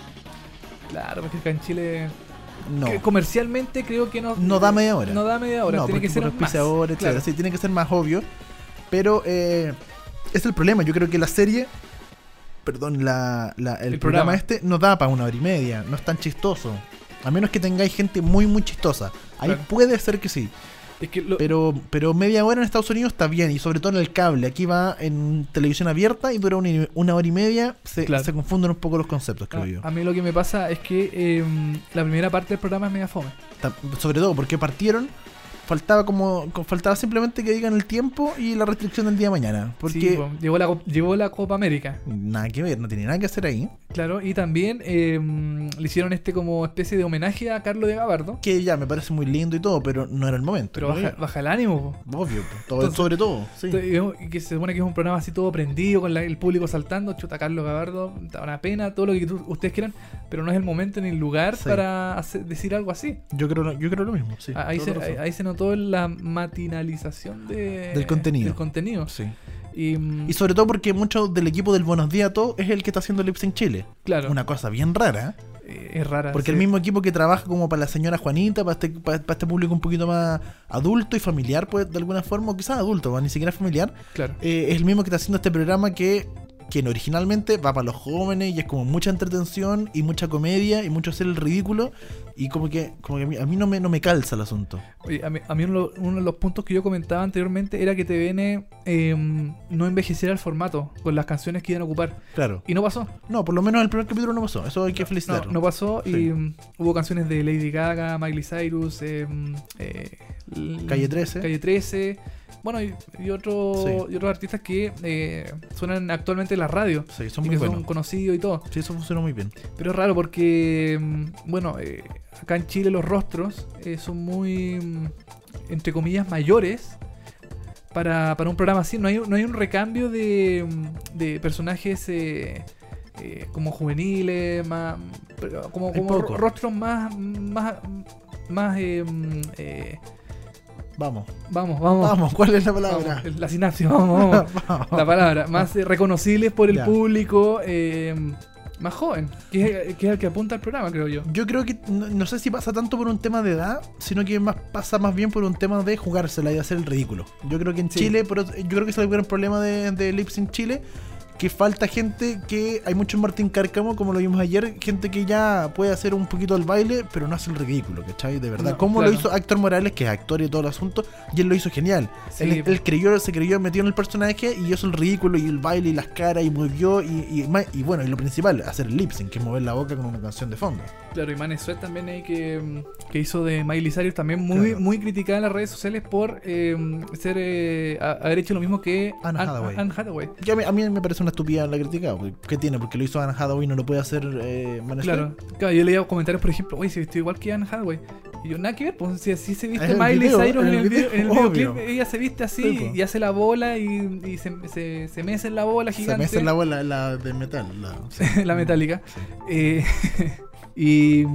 Claro, porque acá en Chile No. que comercialmente creo que no No da media hora. No da media hora, No, tiene que ser más. auspiciador, etcétera. Claro. Sí, tiene que ser más obvio. Pero eh, es el problema. Yo creo que la serie, perdón, la, la- el, El programa. programa. este no da para una hora y media. No es tan chistoso. A menos que tengáis gente muy, muy chistosa. Ahí Claro. puede ser que sí. Es que lo- Pero, pero media hora en Estados Unidos está bien. Y sobre todo en el cable. Aquí va en televisión abierta y dura una, una hora y media. Se, Claro. se confunden un poco los conceptos, creo a, yo. a mí lo que me pasa es que eh, la primera parte del programa es mega fome. Sobre todo porque partieron. Faltaba como co- faltaba simplemente que digan el tiempo y la restricción del día de mañana. Porque Sí, bueno, llevó, la, la Copa América, nada que ver, no tiene nada que hacer ahí. claro, y también eh, le hicieron este como especie de homenaje a Carlos de Gabardo, Que ya me parece muy lindo y todo, pero no era el momento. pero ¿no? baja, baja el ánimo. po. Obvio, po, todo- Entonces- sobre todo. Sí. Y que se supone que es un programa así todo prendido, con la- el público saltando, chuta Carlos Gabardo, da una pena, todo lo que tú- ustedes quieran, pero no es el momento ni el lugar Sí. para hacer- decir algo así. Yo creo yo creo lo mismo. Sí, Ah, ahí, se, ahí, ahí se notó la matinalización de, Del contenido. del contenido. Sí. Y, mm, Y sobre todo porque mucho del equipo del Buenos Días a Todos es el que está haciendo Lips en Chile. claro, Una cosa bien rara. eh, es rara. Porque sí. el mismo equipo que trabaja como para la señora Juanita, para este, para, para este público un poquito más adulto y familiar, pues de alguna forma, o quizás adulto, pues, ni siquiera familiar, Claro. eh, es el mismo que está haciendo este programa que, que originalmente va para los jóvenes y es como mucha entretención y mucha comedia y mucho hacer el ridículo y como que, como que a mí, a mí no, me, no me calza el asunto. Oye, a mí, a mí uno, uno de los puntos que yo comentaba anteriormente era que TVN eh, no envejeciera el formato con las canciones que iban a ocupar. Claro. Y no pasó. No, por lo menos el primer capítulo no pasó, eso hay que No, felicitarlo. no pasó Sí. y mm, hubo canciones de Lady Gaga, Miley Cyrus, eh, mm, eh, Calle 13. Calle 13, bueno, y, y, otro- Sí. y otros artistas que eh, suenan actualmente en la radio Sí, son y muy que buenos. son conocidos y todo. Sí, eso funcionó muy bien. Pero es raro porque, bueno, eh, acá en Chile los rostros eh, son muy, mm, entre comillas, mayores para, para un programa así. No hay, no hay un recambio de, mm, de personajes eh, eh, como juveniles, más, como, como rostros más, más, más eh, mm, Vamos. vamos, vamos. Vamos, ¿cuál es la palabra? vamos, la sinapsis, vamos, vamos. Vamos. la palabra, más reconocibles por el Ya. público más joven, que es, que es el que apunta al programa, creo yo. Yo creo que no, no sé si pasa tanto por un tema de edad, sino que más pasa más bien por un tema de jugársela y hacer el ridículo. Yo creo que en Sí. Chile, pero yo creo que es el gran problema de, de Lips en Chile, que falta gente que hay mucho en Martín Cárcamo, como lo vimos ayer, gente que ya puede hacer un poquito el baile, pero no hace el ridículo, ¿cachai? De verdad. No, como claro. lo hizo Héctor Morales, que es actor y todo el asunto, y él lo hizo genial. Sí, él, él creyó, se creyó metido en el personaje y hizo el ridículo y el baile y las caras y movió y, y, ma- y bueno, y lo principal, hacer el lip sync, que es mover la boca con una canción de fondo. Claro, y Mané Sweat también ahí que, mm, que hizo de Miley Cyrus también muy, Claro. muy criticada en las redes sociales por eh, ser eh, haber hecho lo mismo que Anne Hathaway. Anne Hathaway. A mí, a mí me parece una estupidez la criticada. porque ¿Qué tiene? Porque lo hizo Anne Hathaway y no lo puede hacer eh, Claro, claro, yo leía comentarios, por ejemplo, oye, se vistió igual que Anne Hathaway. Y yo, nada que ver, pues si así se viste En Miley video, Cyrus en en el el, video, video, en el obvio. videoclip, ella se viste así Sí, po. y hace la bola y, y se, se, se mece en la bola Se gigante. me hace la bola la de metal. La, la metálica. Sí. Eh, y,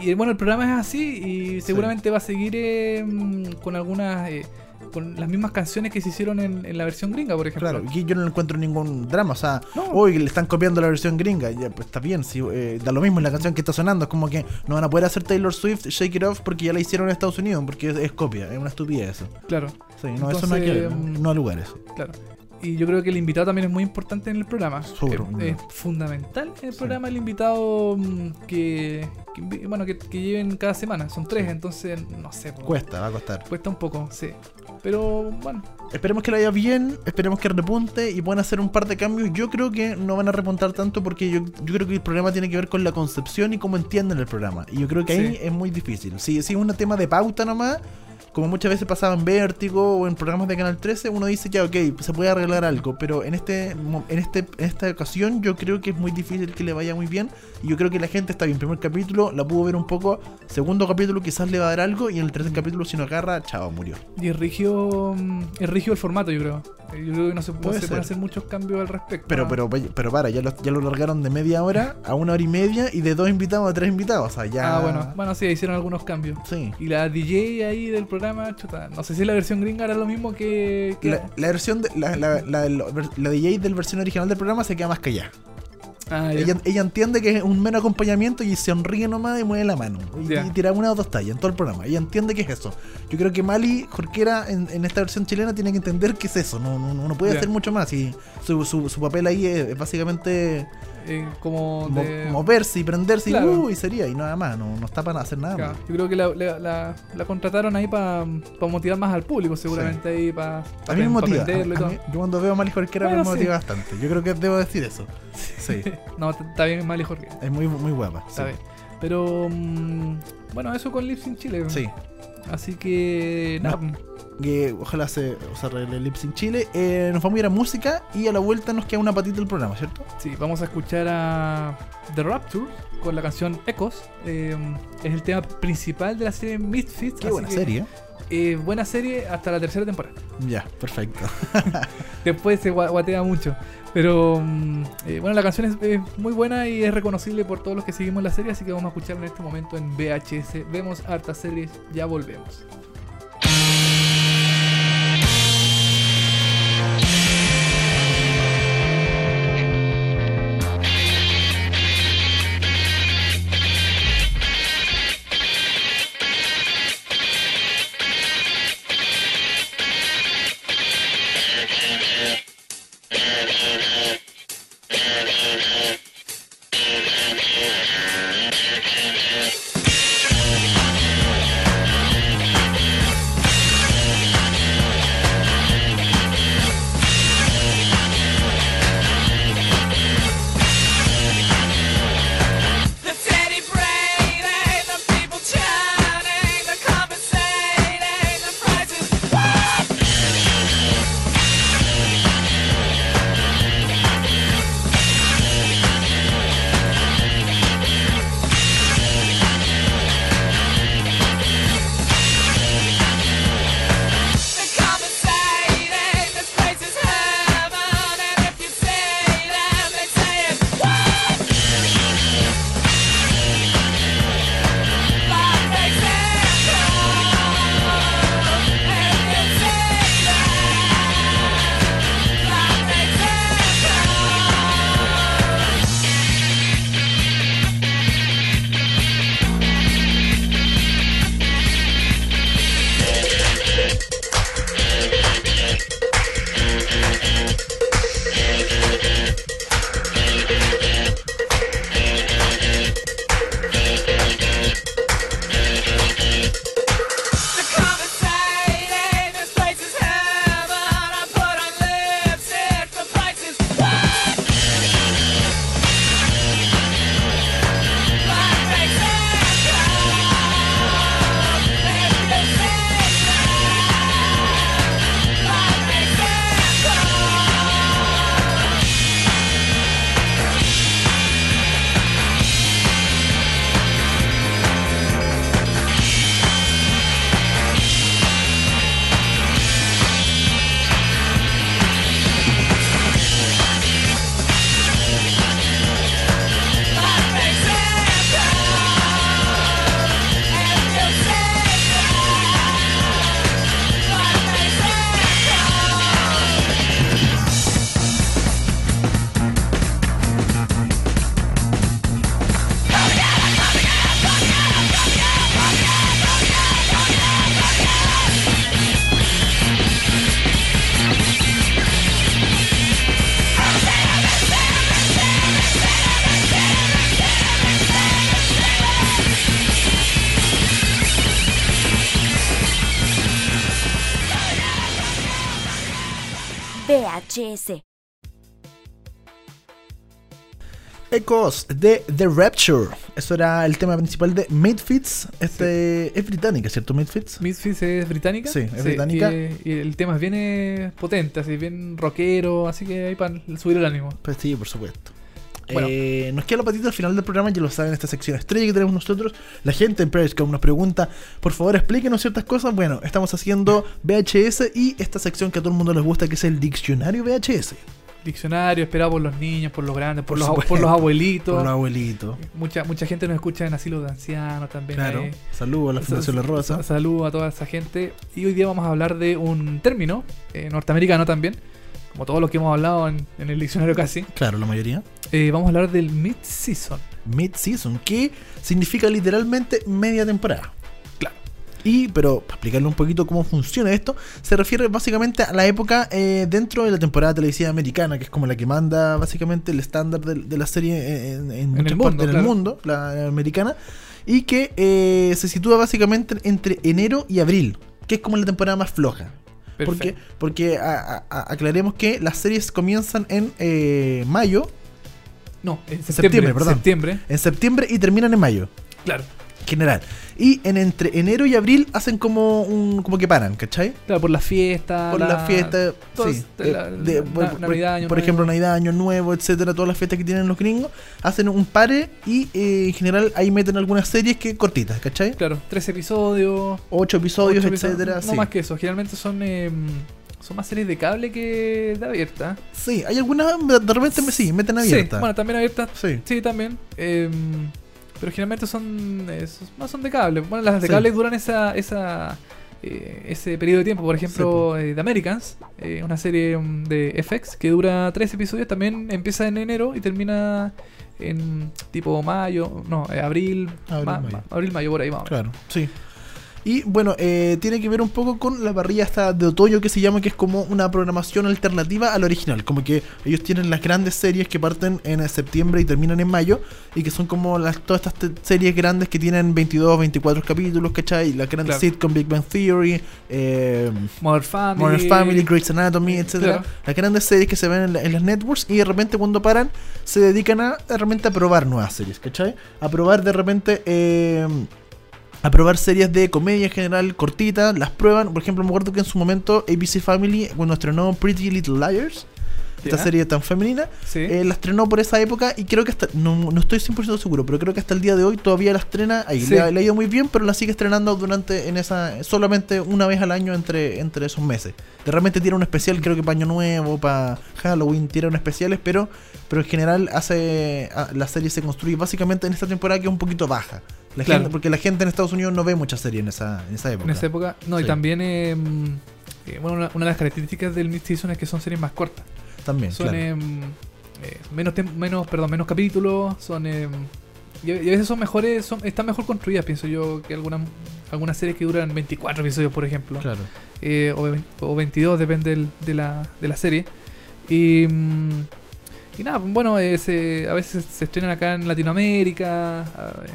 y bueno, el programa es así y seguramente va a seguir eh, con algunas... eh, con las mismas canciones que se hicieron en, en la versión gringa, por ejemplo. Claro, y yo no encuentro ningún drama. O sea, No. hoy le están copiando la versión gringa. Ya, pues está bien, si, eh, da lo mismo en la canción que está sonando. Es como que no van a poder hacer Taylor Swift Shake It Off porque ya la hicieron en Estados Unidos. Porque es, es copia, es una estupidez eso. Claro, Sí, no, eso no hay que ver, no, no a lugares. claro. Y yo creo que el invitado también es muy importante en el programa. Seguro, es, fundamental en el Sí. programa el invitado mm, que, bueno que, que lleven cada semana. Son tres, Sí. entonces no sé. Cuesta, va a costar. Cuesta un poco, sí. Pero bueno, Esperemos que le vaya bien, esperemos que repunte y puedan hacer un par de cambios. Yo creo que no van a repuntar tanto porque yo, yo creo que el problema tiene que ver con la concepción y cómo entienden el programa. Y yo creo que ahí Sí. es muy difícil. Si, si es un tema de pauta nomás, como muchas veces pasaba en Vértigo o en programas de Canal 13, uno dice ya, ok, se puede arreglar algo. Pero en este en este en esta ocasión yo creo que es muy difícil que le vaya muy bien. Y yo creo que la gente está bien. Primer capítulo la pudo ver un poco. Segundo capítulo quizás le va a dar algo. Y en el tercer capítulo si no agarra, chao, murió. y es rigio, mm, es rigio el formato, yo creo. Eh, Yo creo que no se, no Puede se ser. pueden hacer muchos cambios al respecto. Pero, ¿no? pero, pero para, ya lo, ya lo largaron de media hora a una hora y media y de dos invitados a tres invitados. O sea, ya. Ah, bueno, bueno, sí, hicieron algunos cambios. Sí. Y la DJ ahí del programa, chuta, no sé si la versión gringa era lo mismo que. que- La, la versión de, la, la, la, la, la DJ del versión original del programa se queda más callada. Ah. Ella, ella entiende que es un mero acompañamiento y sonríe nomás y mueve la mano. Y, tira una o dos tallas en todo el programa. Ella entiende que es eso. Yo creo que Mali Jorquera en, en esta versión chilena tiene que entender que es eso. No, no, no puede hacer mucho más. Y su, su, su papel ahí es, es básicamente Eh, como mo- moverse y prenderse Claro. y, uh, y sería. Y nada más. No, no está para hacer nada Claro, más. yo creo que la, la, la- la contrataron ahí para motivar más al público, seguramente ahí para A mí me motiva. A- a mí- yo cuando veo a Mali Jorquera Bueno, me sí. motiva bastante. Yo creo que debo decir eso. Sí. No, está bien mal y Jorge. es muy, muy guapa. Está Sí. bien. Pero mm, bueno, eso con Lips in Chile. Sí. Así que nada. Que ojalá se, se arregle el Lips in Chile. Eh, nos vamos a ir a música y a la vuelta nos queda una patita del programa, ¿cierto? Sí, vamos a escuchar a The Rapture con la canción Echoes. Eh, es el tema principal de la serie Misfits. Qué buena que, serie. eh, buena serie hasta la tercera temporada. Ya, perfecto. Después se gua- guatea mucho. Pero mm, eh, bueno, la canción es, muy buena y es reconocible por todos los que seguimos la serie. Así que vamos a escucharla en este momento en VHS. Vemos hartas series, ya volvemos. VHS. Echoes de The Rapture. Eso era el tema principal de Misfits. Este es británica, ¿cierto? Misfits. Misfits es británica. Sí, es británica. Y, y el tema es bien potente, así bien rockero, así que ahí para subir el ánimo. Pues sí, por supuesto. Bueno. Eh, nos queda la patita al final del programa, ya lo saben, esta sección estrella que tenemos nosotros. La gente en Periscope nos pregunta, por favor explíquenos ciertas cosas. Bueno, estamos haciendo VHS y esta sección que a todo el mundo les gusta, que es el diccionario VHS. Diccionario esperado por los niños, por los grandes, por, Por los, supuesto. por los abuelitos. Por los abuelitos. Mucha, mucha gente nos escucha en asilo de ancianos también. Claro. ahí. Saludos a la Fundación La Rosa. Sa- Saludos a toda esa gente. Y hoy día vamos a hablar de un término eh, norteamericano también, como todo lo que hemos hablado en, en el diccionario casi. Claro, la mayoría. Eh, vamos a hablar del mid-season. Mid-season, que significa literalmente media temporada. Claro. Y, pero para explicarle un poquito cómo funciona esto, se refiere básicamente a la época eh, dentro de la temporada televisiva americana, que es como la que manda básicamente el estándar de, de la serie en, en muchas el partes mundo, del claro. mundo, la americana, y que eh, se sitúa básicamente entre enero y abril, que es como la temporada más floja. Porque, Perfecto. porque a- aclaremos que las series comienzan en eh, mayo, No, en septiembre, septiembre. perdón. Septiembre, en septiembre y terminan en mayo. claro. General. Y en entre enero y abril hacen como un como que paran, ¿cachai? Claro, por la fiesta. Por la, fiesta, todas- sí. eh, la- de- na- por, Navidad, Año por ejemplo, Navidad, Año Nuevo, etcétera, todas las fiestas que tienen los gringos, hacen un pare y eh, en general ahí meten algunas series que cortitas, ¿cachai? Claro, tres episodios. Ocho episodios, ocho episodios, etcétera. No sí. más que eso. Generalmente son, eh, son más series de cable que de abierta. Sí, hay algunas, de repente me- sí, meten abierta. Sí, bueno, también abiertas. Sí. Sí, también. eh, pero generalmente son, no son de cable. Bueno, las de Sí. cable duran esa, esa, eh, ese periodo de tiempo. Por ejemplo, eh, The Americans, eh, una serie mm, de FX que dura tres episodios. También empieza en enero y termina en tipo mayo, no, eh, abril, Abril, ma- mayo. ma- abril, mayo, por ahí vamos. Claro, sí. Y bueno, eh, tiene que ver un poco con la parrilla esta de otoño que se llama, que es como una programación alternativa al original. Como que ellos tienen las grandes series que parten en septiembre y terminan en mayo. Y que son como las, todas estas series grandes que tienen 22, 24 capítulos, ¿cachai? La gran Claro. sitcom Big Bang Theory, eh, Modern Family. Modern Family, Grey's Anatomy, etcétera. Claro. Las grandes series que se ven en, la- en las networks y de repente cuando paran se dedican a de repente a probar nuevas series, ¿cachai? A probar de repente eh, a probar series de comedia en general cortitas, las prueban. Por ejemplo, me acuerdo que en su momento ABC Family cuando estrenó Pretty Little Liars, esta serie tan femenina, Sí. eh, la estrenó por esa época y creo que hasta, no, no estoy 100% seguro, pero creo que hasta el día de hoy todavía la estrena ahí. Sí. Le, ha- le ha ido muy bien, pero la sigue estrenando durante en esa solamente una vez al año entre, entre esos meses. De repente tiene un especial, creo que para Año Nuevo, para Halloween, tiene unos especiales, pero, pero en general hace a- la serie se construye básicamente en esta temporada que es un poquito baja. La Claro. gente, porque la gente en Estados Unidos no ve mucha serie en esa, en esa época. En esa época. No, y también. eh, mm, eh, bueno, una, una de las características del mid-season es que son series más cortas. También, Son claro. em, eh, menos, menos, perdón, menos capítulos, son em, y, a veces son mejores, son, están mejor construidas, pienso yo, que algunas algunas series que duran 24 episodios, por ejemplo, Claro. eh, o, o 22, depende del- de, la, de la serie. Y, mm, y nada, bueno, eh, se- a veces se estrenan acá en Latinoamérica, eh,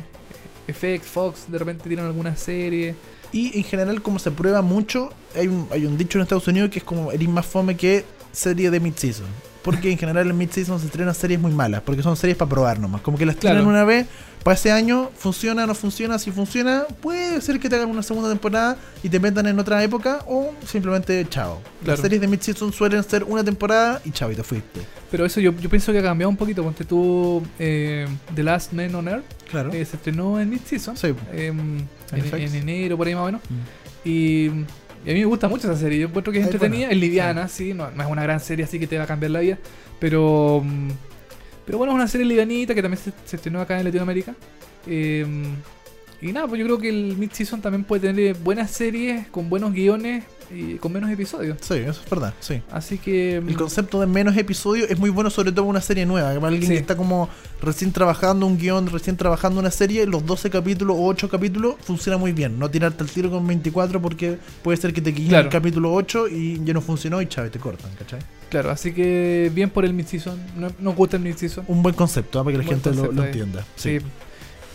FX, Fox, de repente tienen alguna serie. Y en general, como se prueba mucho, hay un, hay un dicho en Estados Unidos que es como eres más fome que serie de mid-season. Porque en general en mid-season se estrenan series muy malas, porque son series para probar nomás. Como que las estrenan Claro. una vez, para ese año, funciona, no funciona. Si funciona, puede ser que te hagan una segunda temporada y te metan en otra época, o simplemente chao. Las Claro. series de mid-season suelen ser una temporada y chao, y te fuiste. Pero eso yo, yo pienso que ha cambiado un poquito. Ponte tú eh, The Last Man on Earth. Claro. eh, se estrenó en mid-season. Sí. En FX. en enero, por ahí más o menos. Mm. Y, y a mí me gusta mucho esa serie. Yo encuentro que es Es entretenida, buena, es liviana, sí. no, no es una gran serie así que te va a cambiar la vida. Pero, mm, pero bueno, es una serie livianita que también se, se estrenó acá en Latinoamérica. Em, y nada, pues yo creo que el mid-season también puede tener buenas series con buenos guiones y con menos episodios. Sí, eso es verdad, sí. Así que. El mm, concepto de menos episodios es muy bueno, sobre todo en una serie nueva. Para alguien Sí. que está como recién trabajando un guion, recién trabajando una serie, los 12 capítulos o 8 capítulos funciona muy bien. No tirarte al tiro con 24 porque puede ser que te quillen Claro. el capítulo 8 y ya no funcionó y chave, te cortan, ¿cachai? Claro, así que bien por el mid-season. No, nos gusta el mid-season. Un buen concepto, ¿ah? para que la Buen gente lo, entienda. Sí.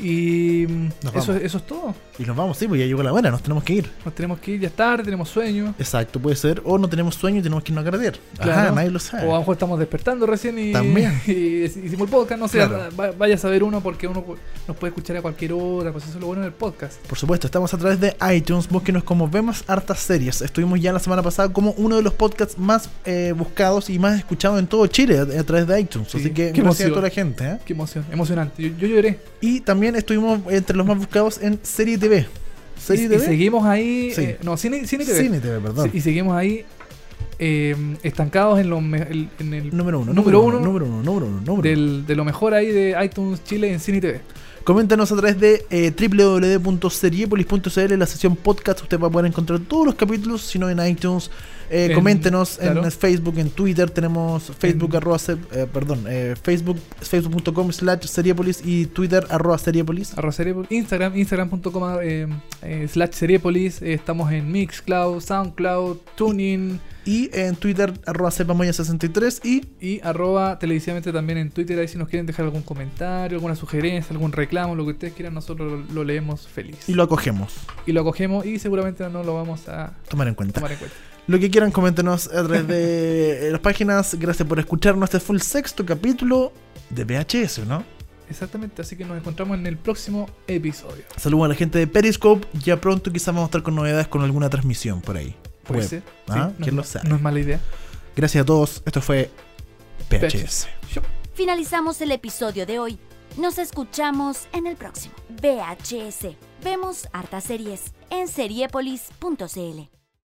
Y mm, eso, eso es todo. Y nos vamos, sí, pues ya llegó la hora, nos tenemos que ir. Nos tenemos que ir, ya es tarde, tenemos sueño. Exacto, puede ser. O no tenemos sueño y tenemos que irnos a carretear. Ajá, nadie lo sabe. O a lo mejor estamos despertando recién y, También. y hicimos el podcast. No sé, Claro. vaya a saber uno porque uno nos puede escuchar a cualquier hora. Pues eso es lo bueno del podcast. Por supuesto, estamos a través de iTunes. Búsquenos como Vemos Hartas Series. Estuvimos ya la semana pasada como uno de los podcasts más eh, buscados y más escuchados en todo Chile a, a través de iTunes. Sí, Así que qué gracias a emoción. toda la gente. ¿eh? Qué emoción, emocionante. Yo, yo lloré. Y también estuvimos entre los más buscados en Serie TV. Serie y, seguimos ahí. Sí. eh, no, Cine, Cine TV. Cine TV, perdón. Sí, y seguimos ahí eh, estancados en, lo en el Número uno, número uno, número uno, número uno, número uno. del- de lo mejor ahí de iTunes Chile en Cine TV. Coméntanos a través de eh, www.seriepolis.cl, la sesión podcast. Usted va a poder encontrar todos los capítulos, si no en iTunes. Eh, En- coméntenos claro. en Facebook, en Twitter. Tenemos Facebook, En- arroba, eh, perdón, eh, Facebook, facebook.com slash seriepolis y Twitter, arroba seriepolis. Arroba Seriepolis, Instagram, instagram.com eh, eh, slash Seriepolis. eh, estamos en Mixcloud, Soundcloud, Tuning Y en Twitter, arroba sepamoya63 y y arroba televisivamente también en Twitter. Ahí si nos quieren dejar algún comentario, alguna sugerencia, algún reclamo, lo que ustedes quieran, nosotros lo, lo leemos feliz. y lo acogemos. Y lo acogemos y seguramente no lo vamos a Tomar en cuenta. tomar en cuenta. Lo que quieran, coméntenos a través de eh, las páginas. Gracias por escucharnos. Este fue el sexto capítulo de VHS, ¿no? Exactamente, así que nos encontramos en el próximo episodio. Saludos a la gente de Periscope. Ya pronto quizás vamos a estar con novedades con alguna transmisión por ahí. Puede ser. Ah, Sí, no, ¿quién lo es- sabe? no es mala idea. Gracias a todos. Esto fue VHS. Finalizamos el episodio de hoy. Nos escuchamos en el próximo. VHS. Vemos hartas series en seriepolis.cl.